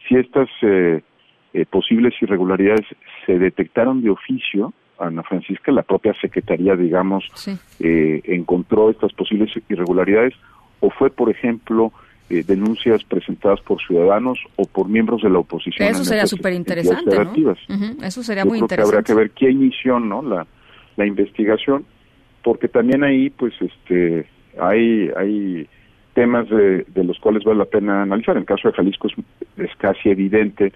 si estas eh, eh, posibles irregularidades se detectaron de oficio, Ana Francisca, la propia Secretaría, digamos, Sí. eh, encontró estas posibles irregularidades, o fue, por ejemplo, eh, denuncias presentadas por ciudadanos o por miembros de la oposición. Eso sería súper interesante, ¿no? Eso sería Yo muy creo que interesante. habrá que ver quién inició no la, la investigación porque también ahí pues este hay hay temas de, de los cuales vale la pena analizar en el caso de Jalisco es, es casi evidente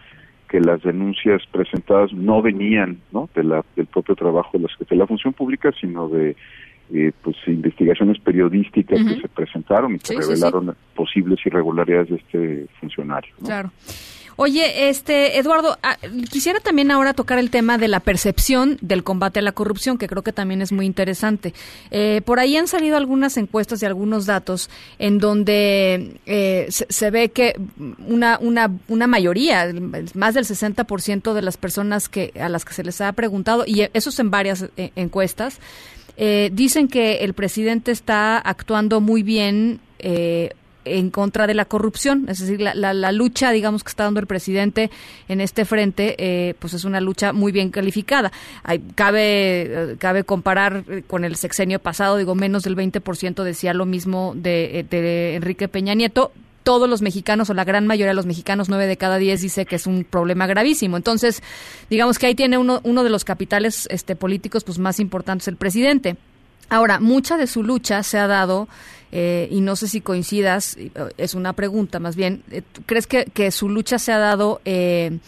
que las denuncias presentadas no venían no de la del propio trabajo de la Secretaría de la Función Pública sino de eh, pues investigaciones periodísticas que se presentaron y que Sí, sí, sí. revelaron posibles irregularidades de este funcionario ¿no? Claro. Oye, este Eduardo, ah, quisiera también ahora tocar el tema de la percepción del combate a la corrupción, que creo que también es muy interesante. Eh, por ahí han salido algunas encuestas y algunos datos en donde eh, se, ve que una, una, una mayoría, más del 60% de las personas que a las que se les ha preguntado, y eso es en varias eh, encuestas, eh, dicen que el presidente está actuando muy bien eh, en contra de la corrupción, es decir, la, la, la lucha, digamos, que está dando el presidente en este frente, eh, pues es una lucha muy bien calificada. Hay, cabe, eh, cabe comparar con el sexenio pasado, digo, menos del 20% decía lo mismo de, eh, de Enrique Peña Nieto, todos los mexicanos o la gran mayoría de los mexicanos, nueve de cada diez, dice que es un problema gravísimo. Entonces, digamos que ahí tiene uno, uno de los capitales este, políticos pues más importantes el presidente. Ahora, mucha de su lucha se ha dado, eh, y no sé si coincidas, eh, es una pregunta más bien, eh, ¿tú ¿crees que, que su lucha se ha dado eh,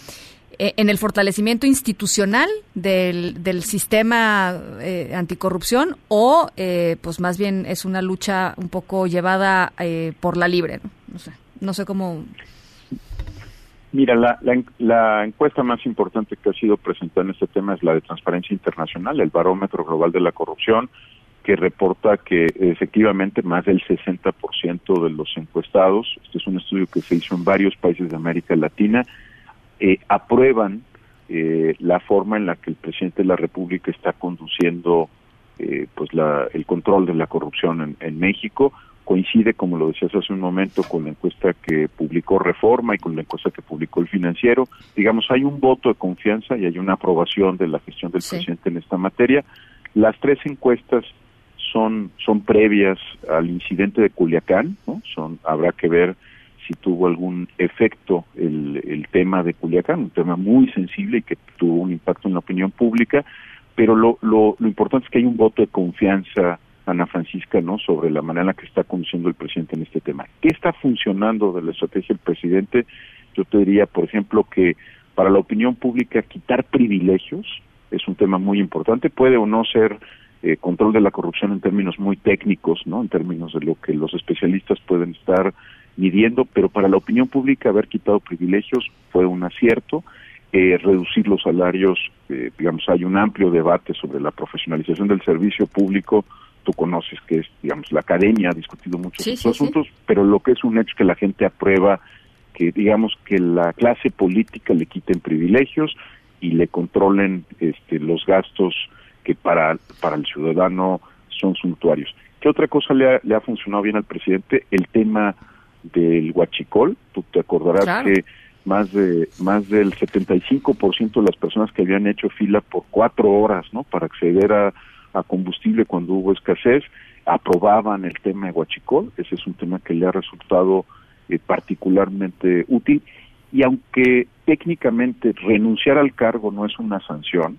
eh, en el fortalecimiento institucional del, del sistema eh, anticorrupción o eh, pues más bien es una lucha un poco llevada por la libre? ¿no? No sé, no sé cómo... Mira, la, la encuesta más importante que ha sido presentada en este tema es la de Transparencia Internacional, el Barómetro Global de la Corrupción, que reporta que efectivamente más del 60% de los encuestados, este es un estudio que se hizo en varios países de América Latina, eh, aprueban eh, la forma en la que el presidente de la República está conduciendo eh, pues la, el control de la corrupción en, en México. Coincide, como lo decías hace un momento, con la encuesta que publicó Reforma y con la encuesta que publicó el financiero. Digamos, hay un voto de confianza y hay una aprobación de la gestión del presidente en esta materia. Las tres encuestas son, son previas al incidente de Culiacán, ¿no? Son, habrá que ver si tuvo algún efecto el, el tema de Culiacán, un tema muy sensible y que tuvo un impacto en la opinión pública, pero lo, lo, lo importante es que hay un voto de confianza, Ana Francisca, ¿no? sobre la manera en la que está conduciendo el presidente en este tema. ¿Qué está funcionando de la estrategia del presidente? Yo te diría, por ejemplo, que para la opinión pública quitar privilegios es un tema muy importante, puede o no ser eh, control de la corrupción en términos muy técnicos, ¿no? En términos de lo que los especialistas pueden estar midiendo, pero para la opinión pública haber quitado privilegios fue un acierto. Eh, reducir los salarios, eh, digamos, hay un amplio debate sobre la profesionalización del servicio público. Tú conoces que es, digamos, la academia ha discutido muchos Sí, estos sí, sí. asuntos, pero lo que es un hecho que la gente aprueba que, digamos, que la clase política le quiten privilegios y le controlen este, los gastos que para, para el ciudadano son suntuarios. ¿Qué otra cosa le ha, le ha funcionado bien al presidente? El tema del huachicol. Tú te acordarás Claro. que más de más del 75% de las personas que habían hecho fila por cuatro horas, ¿no? Para acceder a, a combustible cuando hubo escasez, aprobaban el tema de huachicol. Ese es un tema que le ha resultado eh, particularmente útil. Y aunque técnicamente renunciar al cargo no es una sanción,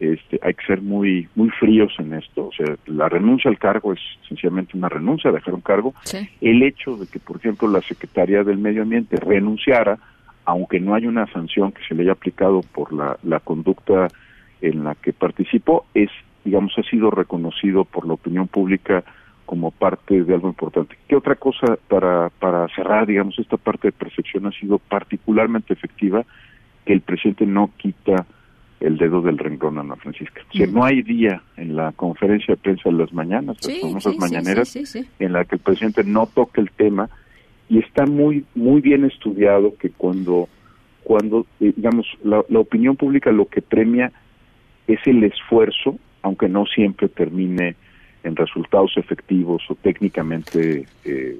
este, hay que ser muy muy fríos en esto. O sea, la renuncia al cargo es sencillamente una renuncia, dejar un cargo. El hecho de que, por ejemplo, la Secretaría del Medio Ambiente renunciara, aunque no hay una sanción que se le haya aplicado por la, la conducta en la que participó, es, digamos, ha sido reconocido por la opinión pública como parte de algo importante. ¿Qué otra cosa para, para cerrar, digamos, esta parte de percepción ha sido particularmente efectiva? Que el presidente no quita el dedo del renglón, Ana Francisca. O sea, no hay día en la conferencia de prensa de las mañanas, las famosas mañaneras, en la que el presidente no toque el tema y está muy muy bien estudiado que cuando cuando eh, digamos la, opinión pública lo que premia es el esfuerzo, aunque no siempre termine en resultados efectivos o técnicamente eh,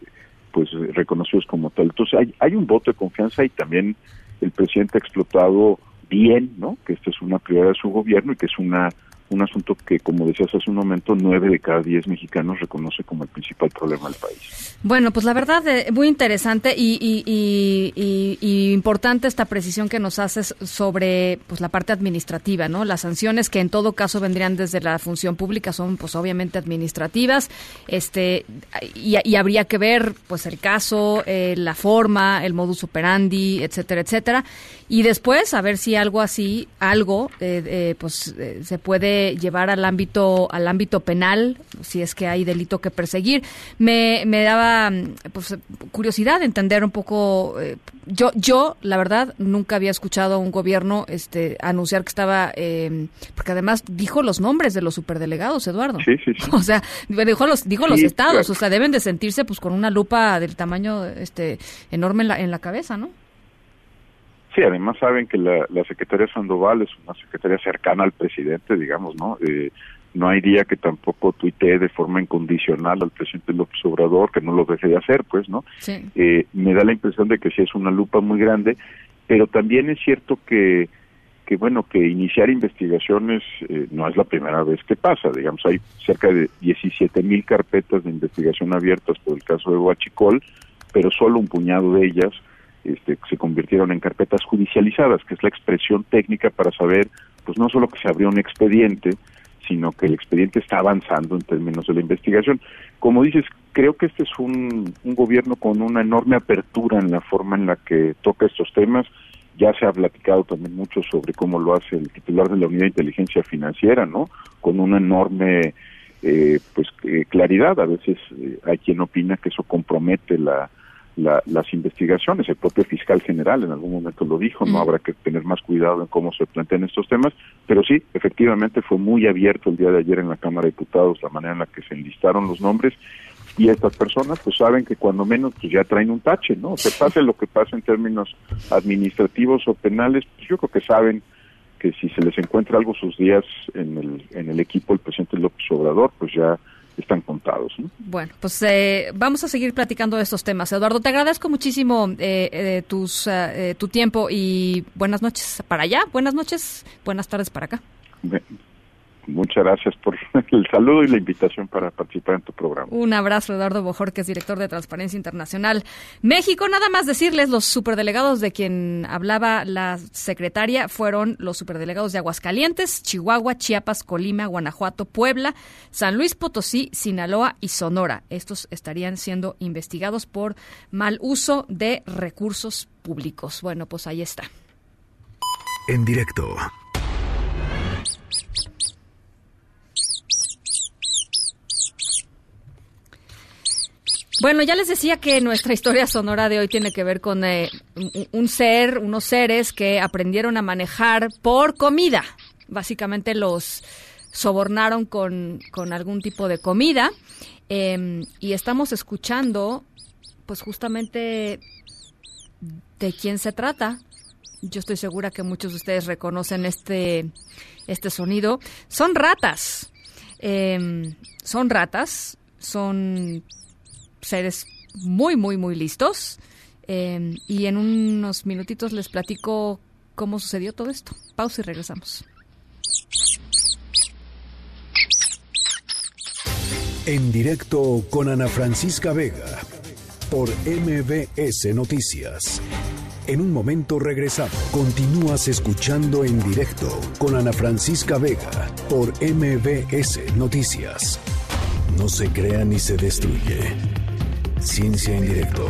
pues reconocidos como tal. Entonces hay, hay un voto de confianza y también el presidente ha explotado bien, ¿no? Que esta es una prioridad de su gobierno y que es una un asunto que, como decías hace un momento, nueve de cada diez mexicanos reconoce como el principal problema del país. Bueno, pues la verdad, eh, muy interesante y, importante esta precisión que nos haces sobre pues la parte administrativa, ¿no? Las sanciones que en todo caso vendrían desde la función pública son, pues obviamente administrativas, este y, habría que ver, pues el caso, eh, la forma, el modus operandi, etcétera, etcétera, y después a ver si algo así, algo, eh, pues se puede llevar al ámbito al ámbito penal si es que hay delito que perseguir. Me, me daba pues curiosidad entender un poco eh, yo yo la verdad nunca había escuchado a un gobierno este anunciar que estaba eh, porque además dijo los nombres de los superdelegados Eduardo. Sí, sí, sí. <laughs> o sea dijo los dijo los estados o sea deben de sentirse pues con una lupa del tamaño este enorme en la, en la cabeza no Sí, además saben que la, la Secretaría Sandoval es una secretaria cercana al presidente, digamos, ¿no? Eh, no hay día que tampoco tuitee de forma incondicional al presidente López Obrador, que no lo deje de hacer, pues, ¿no? Sí. Eh, me da la impresión de que sí es una lupa muy grande, pero también es cierto que, que bueno, que iniciar investigaciones eh, no es la primera vez que pasa, digamos, hay cerca de 17 mil carpetas de investigación abiertas por el caso de Huachicol, pero solo un puñado de ellas este, se convirtieron en carpetas judicializadas, que es la expresión técnica para saber, pues no solo que se abrió un expediente, sino que el expediente está avanzando en términos de la investigación. Como dices, creo que este es un, un gobierno con una enorme apertura en la forma en la que toca estos temas. Ya se ha platicado también mucho sobre cómo lo hace el titular de la Unidad de Inteligencia Financiera, ¿no? Con una enorme eh, pues eh, claridad. A veces eh, hay quien opina que eso compromete la, las investigaciones. El propio fiscal general en algún momento lo dijo, no habrá que tener más cuidado en cómo se plantean estos temas, pero sí, efectivamente fue muy abierto el día de ayer en la Cámara de Diputados la manera en la que se enlistaron los nombres y estas personas pues saben que cuando menos pues ya traen un tache, ¿no? Se pase lo que pase en términos administrativos o penales, pues yo creo que saben que si se les encuentra algo sus días en el, en el equipo del presidente López Obrador, pues ya están contados. Bueno, pues eh, vamos a seguir platicando de estos temas. Eduardo, te agradezco muchísimo eh, eh, tus, tu tiempo y buenas noches para allá, buenas noches, buenas tardes para acá. Muchas gracias por <laughs> el saludo y la invitación para participar en tu programa. Un abrazo, Eduardo Bojor, que es director de Transparencia Internacional México. Nada más decirles, los superdelegados de quien hablaba la secretaria fueron los superdelegados de Aguascalientes, Chihuahua, Chiapas, Colima, Guanajuato, Puebla, San Luis Potosí, Sinaloa y Sonora. Estos estarían siendo investigados por mal uso de recursos públicos. Bueno, pues ahí está. En directo. Bueno, ya les decía que nuestra historia sonora de hoy tiene que ver con eh, un ser, unos seres que aprendieron a manejar por comida. Básicamente los sobornaron con, algún tipo de comida. Em, y estamos escuchando, pues justamente de quién se trata. Yo estoy segura que muchos de ustedes reconocen este, este sonido. Son ratas. Em, son ratas. Son seres muy, muy, muy listos. Eh, y en unos minutitos les platico cómo sucedió todo esto. Pausa y regresamos. En directo con Ana Francisca Vega por MBS Noticias. En un momento regresamos. Continúas escuchando en directo con Ana Francisca Vega por MBS Noticias. No se crea ni se destruye. Ciencia en directo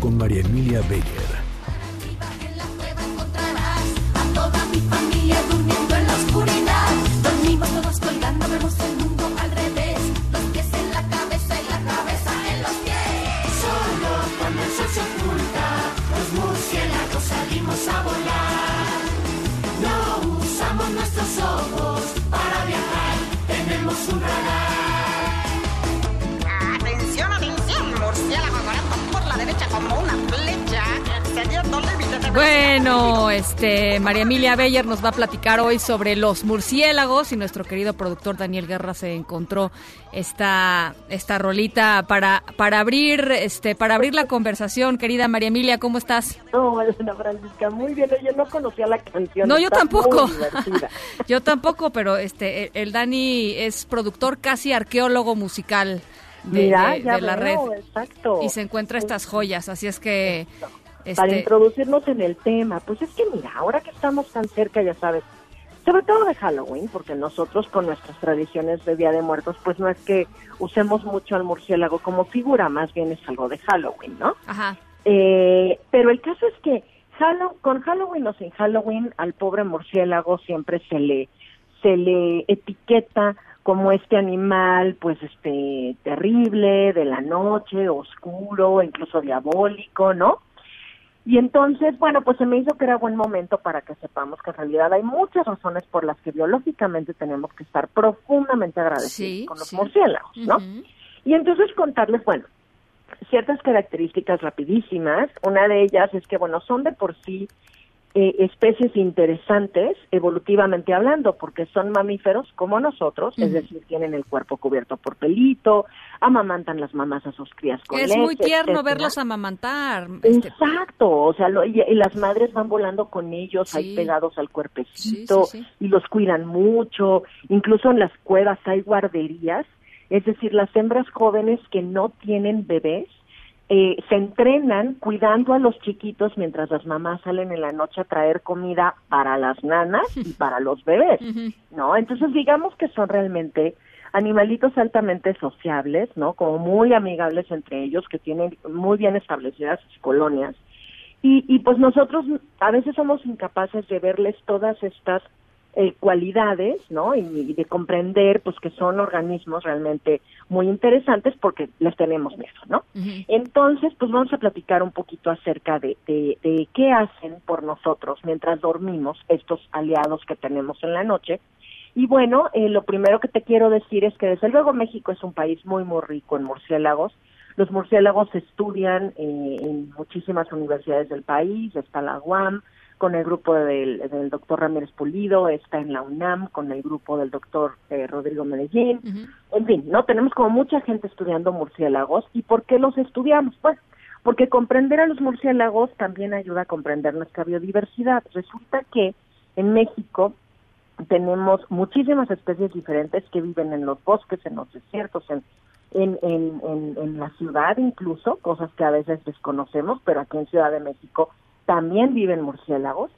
con María Emilia Beyer. Bueno, este María Emilia Beyer nos va a platicar hoy sobre los murciélagos y nuestro querido productor Daniel Guerra se encontró esta esta rolita para para abrir este para abrir la conversación, querida María Emilia, ¿cómo estás? No, Ana Francisca, muy bien. Yo no conocía la canción. No, yo tampoco. <laughs> Yo tampoco, pero este el- Dani es productor casi arqueólogo musical de, Mira, de- ya de la veo, red exacto. y se encuentra estas joyas, así es que este introducirnos en el tema, pues es que mira, ahora que estamos tan cerca, ya sabes, sobre todo de Halloween, porque nosotros con nuestras tradiciones de Día de Muertos, pues no es que usemos mucho al murciélago como figura, más bien es algo de Halloween, ¿no? Ajá. Eh, pero el caso es que con Halloween o sin Halloween al pobre murciélago siempre se le se le etiqueta como este animal pues este terrible de la noche, oscuro, incluso diabólico, ¿no? Y entonces, bueno, pues se me hizo que era buen momento para que sepamos que en realidad hay muchas razones por las que biológicamente tenemos que estar profundamente agradecidos Sí, con los sí. murciélagos, ¿no? Y entonces contarles, bueno, ciertas características rapidísimas. Una de ellas es que, bueno, son de por sí eh, especies interesantes evolutivamente hablando, porque son mamíferos como nosotros, es decir, tienen el cuerpo cubierto por pelito, amamantan las mamás a sus crías con es muy tierno etcétera. verlos amamantar. este, Exacto, o sea, lo- y, y las madres van volando con ellos ahí Sí. pegados al cuerpecito Sí, sí, sí. y los cuidan mucho, incluso en las cuevas hay guarderías, es decir, las hembras jóvenes que no tienen bebés eh, se entrenan cuidando a los chiquitos mientras las mamás salen en la noche a traer comida para las nanas y para los bebés, ¿no? Entonces digamos que son realmente animalitos altamente sociables, ¿no? Como muy amigables entre ellos, que tienen muy bien establecidas sus colonias. Y, y pues nosotros a veces somos incapaces de verles todas estas eh, cualidades, ¿no? Y, y de comprender, pues, que son organismos realmente muy interesantes porque les tenemos miedo, ¿no? Entonces, pues vamos a platicar un poquito acerca de, de, de qué hacen por nosotros mientras dormimos estos aliados que tenemos en la noche. Y bueno, eh, lo primero que te quiero decir es que desde luego México es un país muy, muy rico en murciélagos. Los murciélagos se estudian eh, en muchísimas universidades del país, está la UAM, con el grupo del, del doctor Ramírez Pulido, está en la UNAM, con el grupo del doctor eh, Rodrigo Medellín. En fin, no tenemos como mucha gente estudiando murciélagos. ¿Y por qué los estudiamos? Pues porque comprender a los murciélagos también ayuda a comprender nuestra biodiversidad. Resulta que en México tenemos muchísimas especies diferentes que viven en los bosques, en los desiertos, en, en, en, en, en la ciudad incluso, cosas que a veces desconocemos, pero aquí en Ciudad de México también viven murciélagos.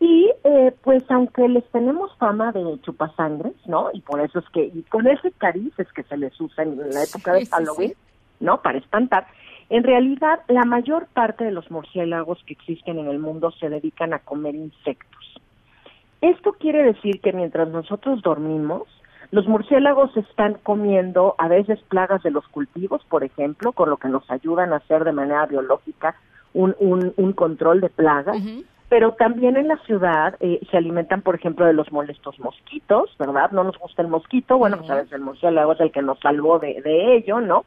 Y eh, pues aunque les tenemos fama de chupasangres, ¿no? Y por eso es que, y con ese cariz es que se les usa en la época Sí, de sí, Halloween, sí. ¿no? Para espantar. En realidad, la mayor parte de los murciélagos que existen en el mundo se dedican a comer insectos. Esto quiere decir que mientras nosotros dormimos, los murciélagos están comiendo a veces plagas de los cultivos, por ejemplo, con lo que nos ayudan a hacer de manera biológica un, un, un control de plagas. Pero también en la ciudad eh, se alimentan, por ejemplo, de los molestos mosquitos, ¿verdad? No nos gusta el mosquito, bueno, pues a veces el murciélago es el que nos salvó de, de ello, ¿no?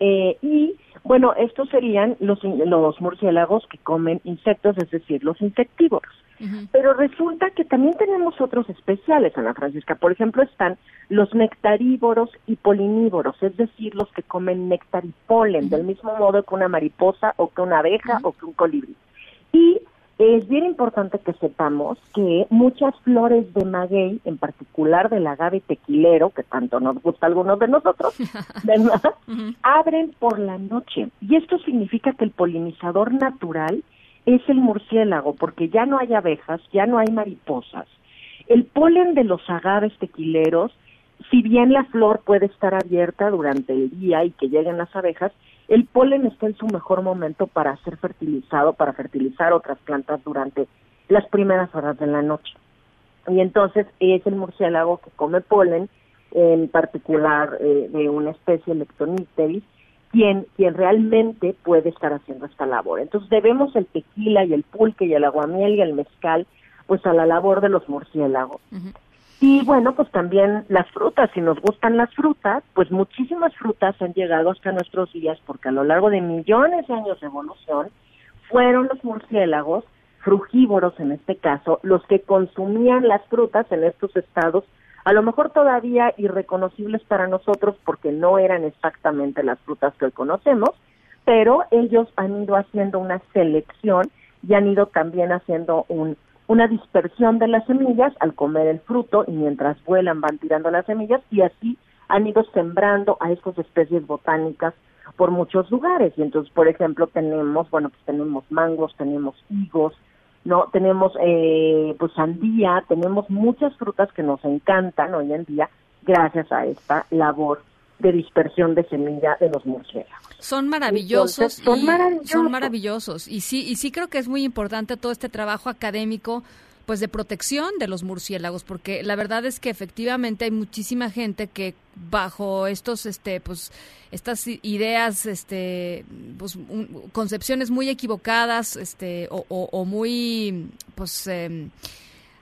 Eh, y bueno, estos serían los, los murciélagos que comen insectos, es decir, los insectívoros. Pero resulta que también tenemos otros especiales, Ana Francisca. Por ejemplo, están los nectarívoros y polinívoros, es decir, los que comen néctar y polen, del mismo modo que una mariposa o que una abeja o que un colibrí. Y es bien importante que sepamos que muchas flores de maguey, en particular del agave tequilero, que tanto nos gusta a algunos de nosotros, <laughs> ¿verdad? abren por la noche. Y esto significa que el polinizador natural es el murciélago, porque ya no hay abejas, ya no hay mariposas. El polen de los agaves tequileros, si bien la flor puede estar abierta durante el día y que lleguen las abejas, el polen está en su mejor momento para ser fertilizado, para fertilizar otras plantas durante las primeras horas de la noche. Y entonces es el murciélago que come polen, en particular eh, de una especie Leptonicteris, quien, quien realmente puede estar haciendo esta labor. Entonces debemos el tequila y el pulque y el aguamiel y el mezcal pues a la labor de los murciélagos. Y bueno, pues también las frutas, si nos gustan las frutas, pues muchísimas frutas han llegado hasta nuestros días porque a lo largo de millones de años de evolución fueron los murciélagos, frugívoros en este caso, los que consumían las frutas en estos estados a lo mejor todavía irreconocibles para nosotros porque no eran exactamente las frutas que hoy conocemos, pero ellos han ido haciendo una selección y han ido también haciendo un, una dispersión de las semillas al comer el fruto y mientras vuelan van tirando las semillas y así han ido sembrando a estas especies botánicas por muchos lugares. Y entonces, por ejemplo, tenemos, bueno, pues tenemos mangos, tenemos higos, no tenemos eh, pues sandía, tenemos muchas frutas que nos encantan hoy en día gracias a esta labor de dispersión de semilla de los murciélagos. Son maravillosos, son maravillosos. son maravillosos y sí y sí creo que es muy importante todo este trabajo académico pues de protección de los murciélagos porque la verdad es que efectivamente hay muchísima gente que bajo estos este pues estas ideas este pues concepciones muy equivocadas este o, o- o muy pues em,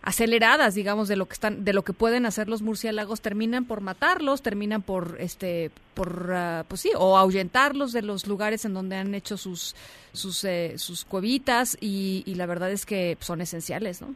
aceleradas digamos de lo que están de lo que pueden hacer los murciélagos terminan por matarlos terminan por este por ah, pues sí o ahuyentarlos de los lugares en donde han hecho sus sus eh, sus cuevitas y, y la verdad es que son esenciales no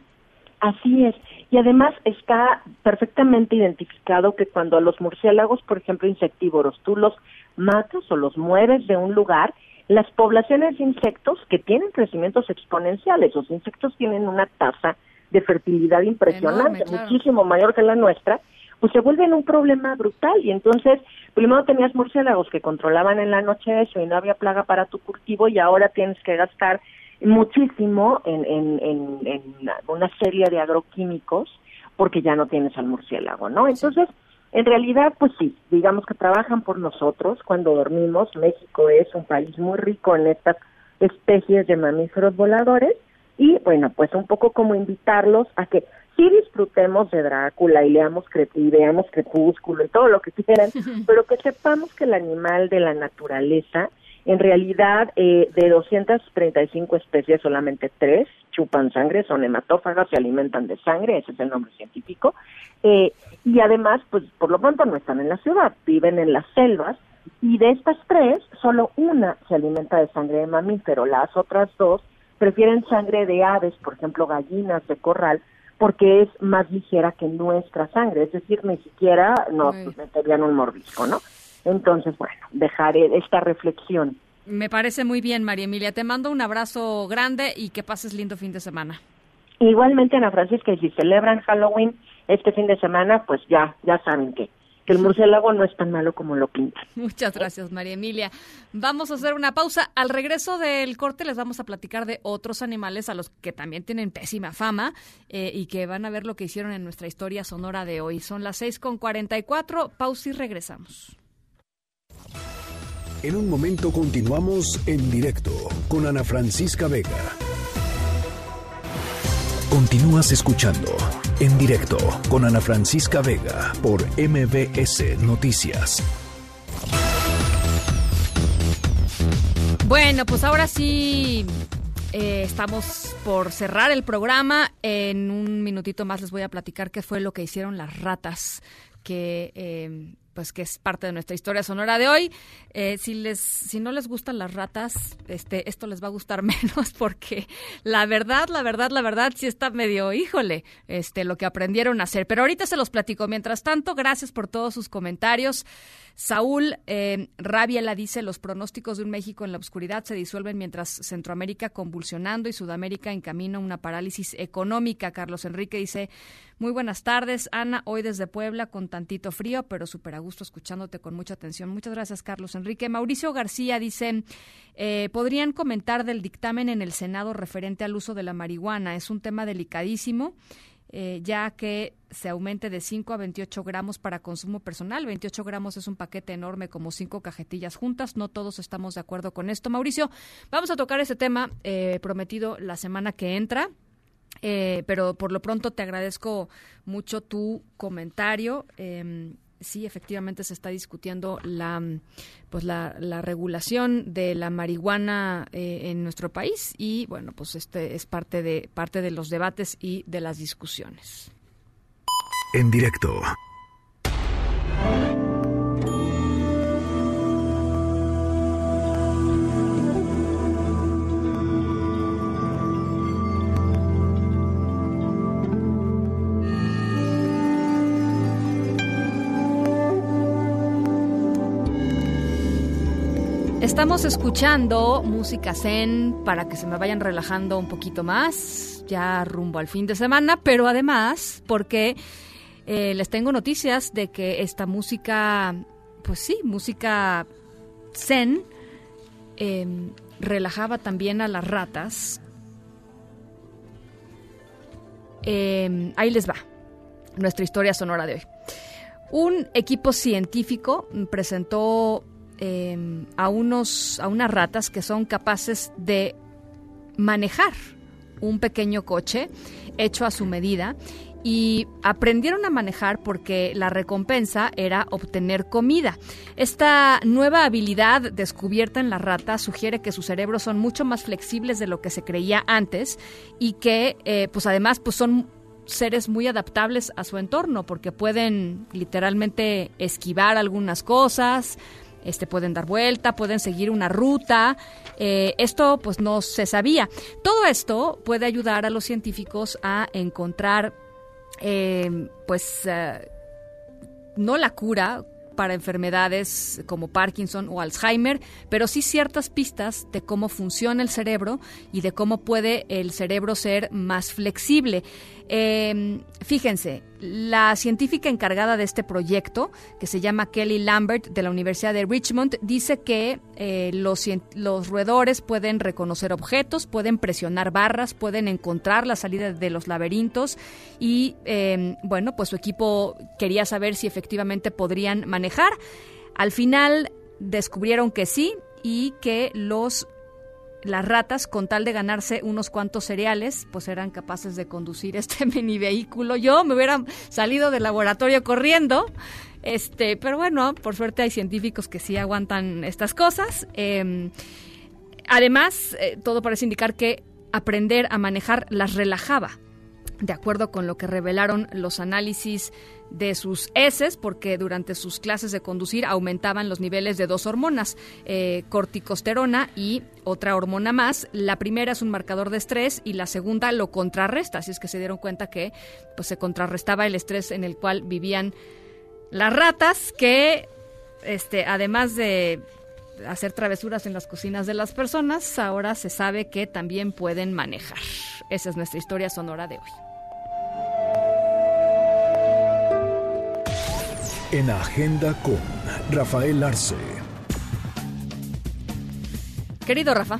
Así es. Y además está perfectamente identificado que cuando a los murciélagos, por ejemplo, insectívoros, tú los matas o los mueves de un lugar, las poblaciones de insectos que tienen crecimientos exponenciales, los insectos tienen una tasa de fertilidad impresionante, Enorme, claro. muchísimo mayor que la nuestra, pues se vuelven un problema brutal. Y entonces, primero tenías murciélagos que controlaban en la noche eso y no había plaga para tu cultivo y ahora tienes que gastar muchísimo en, en, en, en una serie de agroquímicos porque ya no tienes al murciélago, ¿no? Entonces, en realidad, pues sí, digamos que trabajan por nosotros cuando dormimos. México es un país muy rico en estas especies de mamíferos voladores y bueno, pues un poco como invitarlos a que sí disfrutemos de Drácula y leamos y veamos Crepúsculo y todo lo que quieran, <laughs> pero que sepamos que el animal de la naturaleza, en realidad eh, de 235 especies solamente tres chupan sangre, son hematófagas, se alimentan de sangre, ese es el nombre científico, eh, y además, pues por lo pronto no están en la ciudad, viven en las selvas, y de estas tres, solo una se alimenta de sangre de mamífero, las otras dos prefieren sangre de aves, por ejemplo, gallinas de corral, porque es más ligera que nuestra sangre, es decir, ni siquiera nos Ay. meterían un mordisco, ¿no? Entonces, bueno, dejaré esta reflexión. me parece muy bien María Emilia te mando un abrazo grande y que pases lindo fin de semana Igualmente, Ana Francisca, y si celebran Halloween este fin de semana, pues ya, ya saben que, que el murciélago no es tan malo como lo pintan. <laughs> Muchas gracias, María Emilia. Vamos a hacer una pausa. Al regreso del corte les vamos a platicar de otros animales a los que también tienen pésima fama eh, y que van a ver lo que hicieron en nuestra historia sonora de hoy. Son las 6 con 44. Pausa y regresamos. En un momento continuamos en directo con Ana Francisca Vega. Continúas escuchando en directo con Ana Francisca Vega por MBS Noticias. Bueno, pues ahora sí eh, estamos por cerrar el programa. En un minutito más les voy a platicar qué fue lo que hicieron las ratas, que eh, pues que es parte de nuestra historia sonora de hoy. Eh, si les, si no les gustan las ratas, este, esto les va a gustar <laughs> menos porque la verdad, la verdad, la verdad sí está medio, híjole, este, lo que aprendieron a hacer. Pero ahorita se los platico. Mientras tanto, gracias por todos sus comentarios. Saúl eh, Rabiela dice, los pronósticos de un México en la oscuridad se disuelven mientras Centroamérica convulsionando y Sudamérica en camino a una parálisis económica. Carlos Enrique dice, muy buenas tardes, Ana, hoy desde Puebla con tantito frío, pero súper a gusto escuchándote con mucha atención. Muchas gracias, Carlos Enrique. Mauricio García dice, eh, ¿podrían comentar del dictamen en el Senado referente al uso de la marihuana? Es un tema delicadísimo. Eh, ya que se aumente de 5 a 28 gramos para consumo personal. 28 gramos es un paquete enorme, como cinco cajetillas juntas. No todos estamos de acuerdo con esto. Mauricio, vamos a tocar ese tema eh, prometido la semana que entra. Eh, pero por lo pronto te agradezco mucho tu comentario. Eh, sí, efectivamente se está discutiendo la, pues la, la regulación de la marihuana eh, en nuestro país y bueno, pues este es parte de parte de los debates y de las discusiones. En directo. Estamos escuchando música zen para que se me vayan relajando un poquito más, ya rumbo al fin de semana, pero además porque eh, les tengo noticias de que esta música, pues sí, música zen, eh, relajaba también a las ratas. Eh, ahí les va, nuestra historia sonora de hoy. Un equipo científico presentó eh, a, unos, a unas ratas que son capaces de manejar un pequeño coche hecho a su medida y aprendieron a manejar porque la recompensa era obtener comida. Esta nueva habilidad descubierta en la rata sugiere que sus cerebros son mucho más flexibles de lo que se creía antes y que eh, pues además pues son seres muy adaptables a su entorno porque pueden literalmente esquivar algunas cosas, este, pueden dar vuelta, pueden seguir una ruta. Eh, esto pues no se sabía. Todo esto puede ayudar a los científicos a encontrar eh, pues eh, no la cura para enfermedades como Parkinson o Alzheimer, pero sí ciertas pistas de cómo funciona el cerebro y de cómo puede el cerebro ser más flexible. Eh, fíjense, la científica encargada de este proyecto, que se llama Kelly Lambert de la Universidad de Richmond, dice que eh, los, los roedores pueden reconocer objetos, pueden presionar barras, pueden encontrar la salida de los laberintos y, eh, bueno, pues su equipo quería saber si efectivamente podrían manejar. Al final descubrieron que sí y que los las ratas, con tal de ganarse unos cuantos cereales, pues eran capaces de conducir <laughs> este mini vehículo. Yo me hubiera salido del laboratorio corriendo. Este, pero bueno, por suerte hay científicos que sí aguantan estas cosas. Eh, además, eh, todo parece indicar que aprender a manejar las relajaba de acuerdo con lo que revelaron los análisis de sus heces, porque durante sus clases de conducir aumentaban los niveles de dos hormonas, eh, corticosterona y otra hormona más. La primera es un marcador de estrés y la segunda lo contrarresta, así es que se dieron cuenta que pues, se contrarrestaba el estrés en el cual vivían las ratas, que este, además de hacer travesuras en las cocinas de las personas, ahora se sabe que también pueden manejar. Esa es nuestra historia sonora de hoy. En Agenda con Rafael Arce. Querido Rafa.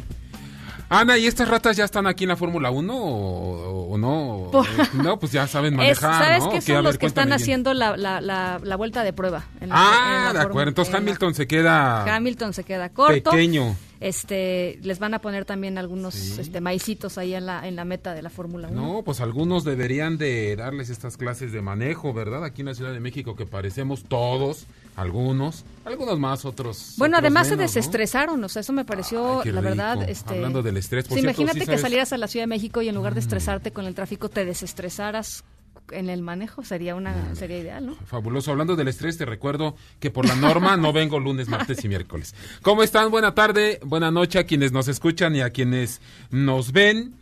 Ana, ¿y estas ratas ya están aquí en la Fórmula 1 o, o no? Por- Eh, no, pues ya saben <laughs> manejar, Es- ¿Sabes ¿no? qué Que, son ver, los que están bien. haciendo la, la, la, la vuelta de prueba? en la- en Ah, la de acuerdo. Entonces en la- Hamilton se queda Hamilton se queda corto. pequeño. Este, les van a poner también algunos este, maicitos ahí en la, en la meta de la Fórmula 1. No, pues algunos deberían de darles estas clases de manejo, ¿verdad? Aquí en la Ciudad de México que parecemos todos, algunos, algunos más, otros. Bueno, otros además se menos, ¿no? desestresaron, o sea, eso me pareció, Ay, la verdad, este... Hablando del estrés, por sí, cierto, imagínate ¿sí que? Mm. salieras a la Ciudad de México y en lugar de estresarte con el tráfico te desestresaras en el manejo, sería una sería ideal, ¿no? Fabuloso. Hablando del estrés, te recuerdo que por la norma no vengo lunes, martes y miércoles. ¿Cómo están? Buena tarde, buena noche a quienes nos escuchan y a quienes nos ven.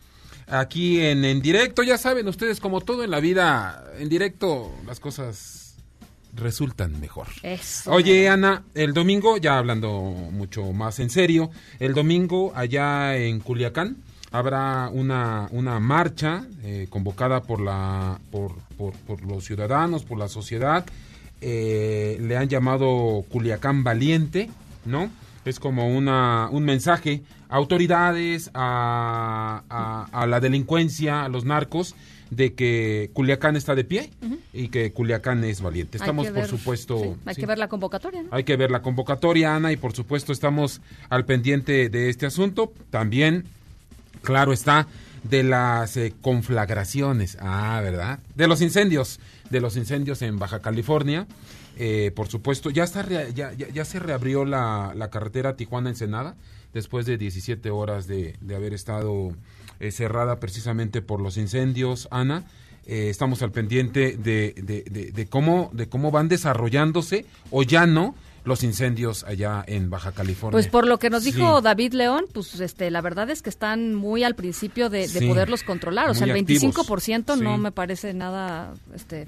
Aquí en, en directo, ya saben ustedes, como todo en la vida, en directo las cosas resultan mejor. Eso. Oye, Ana, el domingo, ya hablando mucho más en serio, el domingo allá en Culiacán habrá una, una marcha eh, convocada por, la, por, por, por los ciudadanos, por la sociedad. Eh, le han llamado Culiacán Valiente, ¿no? Es como una, un mensaje a autoridades, a, a, a la delincuencia, a los narcos, de que Culiacán está de pie y que Culiacán es valiente. Estamos, por supuesto, sí, hay sí. que ver la convocatoria, ¿no? Hay que ver la convocatoria, Ana, y por supuesto estamos al pendiente de este asunto. También, claro está, de las eh, conflagraciones, ah, ¿verdad? De los incendios, de los incendios en Baja California. Eh, por supuesto, ya, está ya, ya, ya se reabrió la, carretera Tijuana-Ensenada después de 17 horas de, de haber estado eh, cerrada precisamente por los incendios, Ana. Eh, estamos al pendiente de- de cómo, de cómo van desarrollándose o ya no los incendios allá en Baja California. Pues por lo que nos dijo Sí. David León, pues este, la verdad es que están muy al principio de, de Sí. poderlos controlar. O sea, el Muy activos. 25% no Sí. me parece nada este,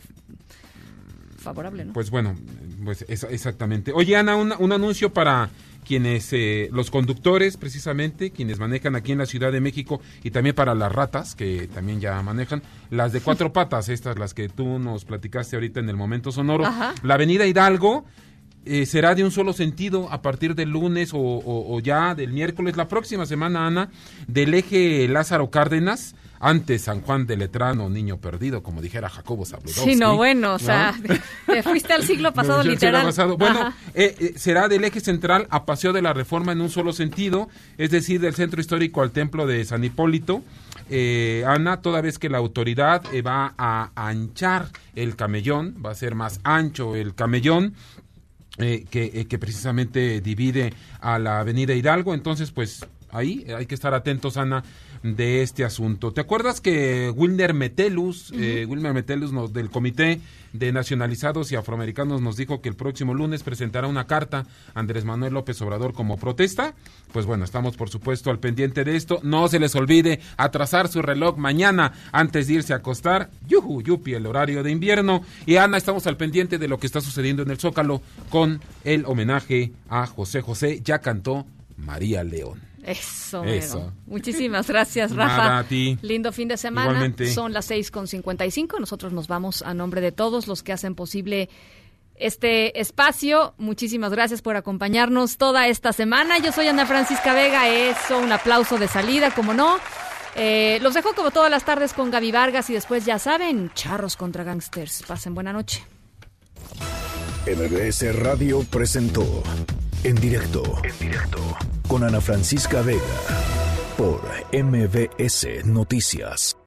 favorable, ¿no? Pues bueno, pues es- exactamente. Oye, Ana, un, un anuncio para quienes, eh, los conductores precisamente, quienes manejan aquí en la Ciudad de México y también para las ratas, que también ya manejan, las de cuatro <laughs> patas, estas, las que tú nos platicaste ahorita en el momento sonoro. Ajá. La avenida Hidalgo eh, será de un solo sentido a partir del lunes o, o- o ya del miércoles, la próxima semana, Ana, del eje Lázaro Cárdenas. Antes San Juan de Letrán o Niño Perdido, como dijera Jacobo Zabludowski. Sí, no, bueno, o sea, <laughs> te fuiste al siglo pasado literal. pasado. Bueno, eh, eh, será del eje central a Paseo de la Reforma en un solo sentido, es decir, del centro histórico al templo de San Hipólito. Eh, Ana, toda vez que la autoridad eh, va a anchar el camellón, va a ser más ancho el camellón, eh, que, eh, que precisamente divide a la avenida Hidalgo. Entonces, pues ahí hay que estar atentos, Ana, de este asunto. ¿Te acuerdas que Wilmer Metelus, eh, Wilmer Metelus nos- del Comité de Nacionalizados y Afroamericanos nos dijo que el próximo lunes presentará una carta a Andrés Manuel López Obrador como protesta? Pues bueno, estamos por supuesto al pendiente de esto. No se les olvide atrasar su reloj mañana antes de irse a acostar. Yuhu, yupi, el horario de invierno. Y Ana, estamos al pendiente de lo que está sucediendo en el Zócalo con el homenaje a José José. Ya cantó María León. Eso, Eso. mero. Muchísimas gracias, Rafa. Nada, a ti. Lindo fin de semana. Igualmente. Son las seis con 55. Nosotros nos vamos a nombre de todos los que hacen posible este espacio. Muchísimas gracias por acompañarnos toda esta semana. Yo soy Ana Francisca Vega. Eso, un aplauso de salida, como no. Eh, los dejo como todas las tardes con Gaby Vargas y después, ya saben, charros contra gangsters. Pasen buena noche. MBS Radio presentó En directo, en directo, con Ana Francisca Vega, por MBS Noticias.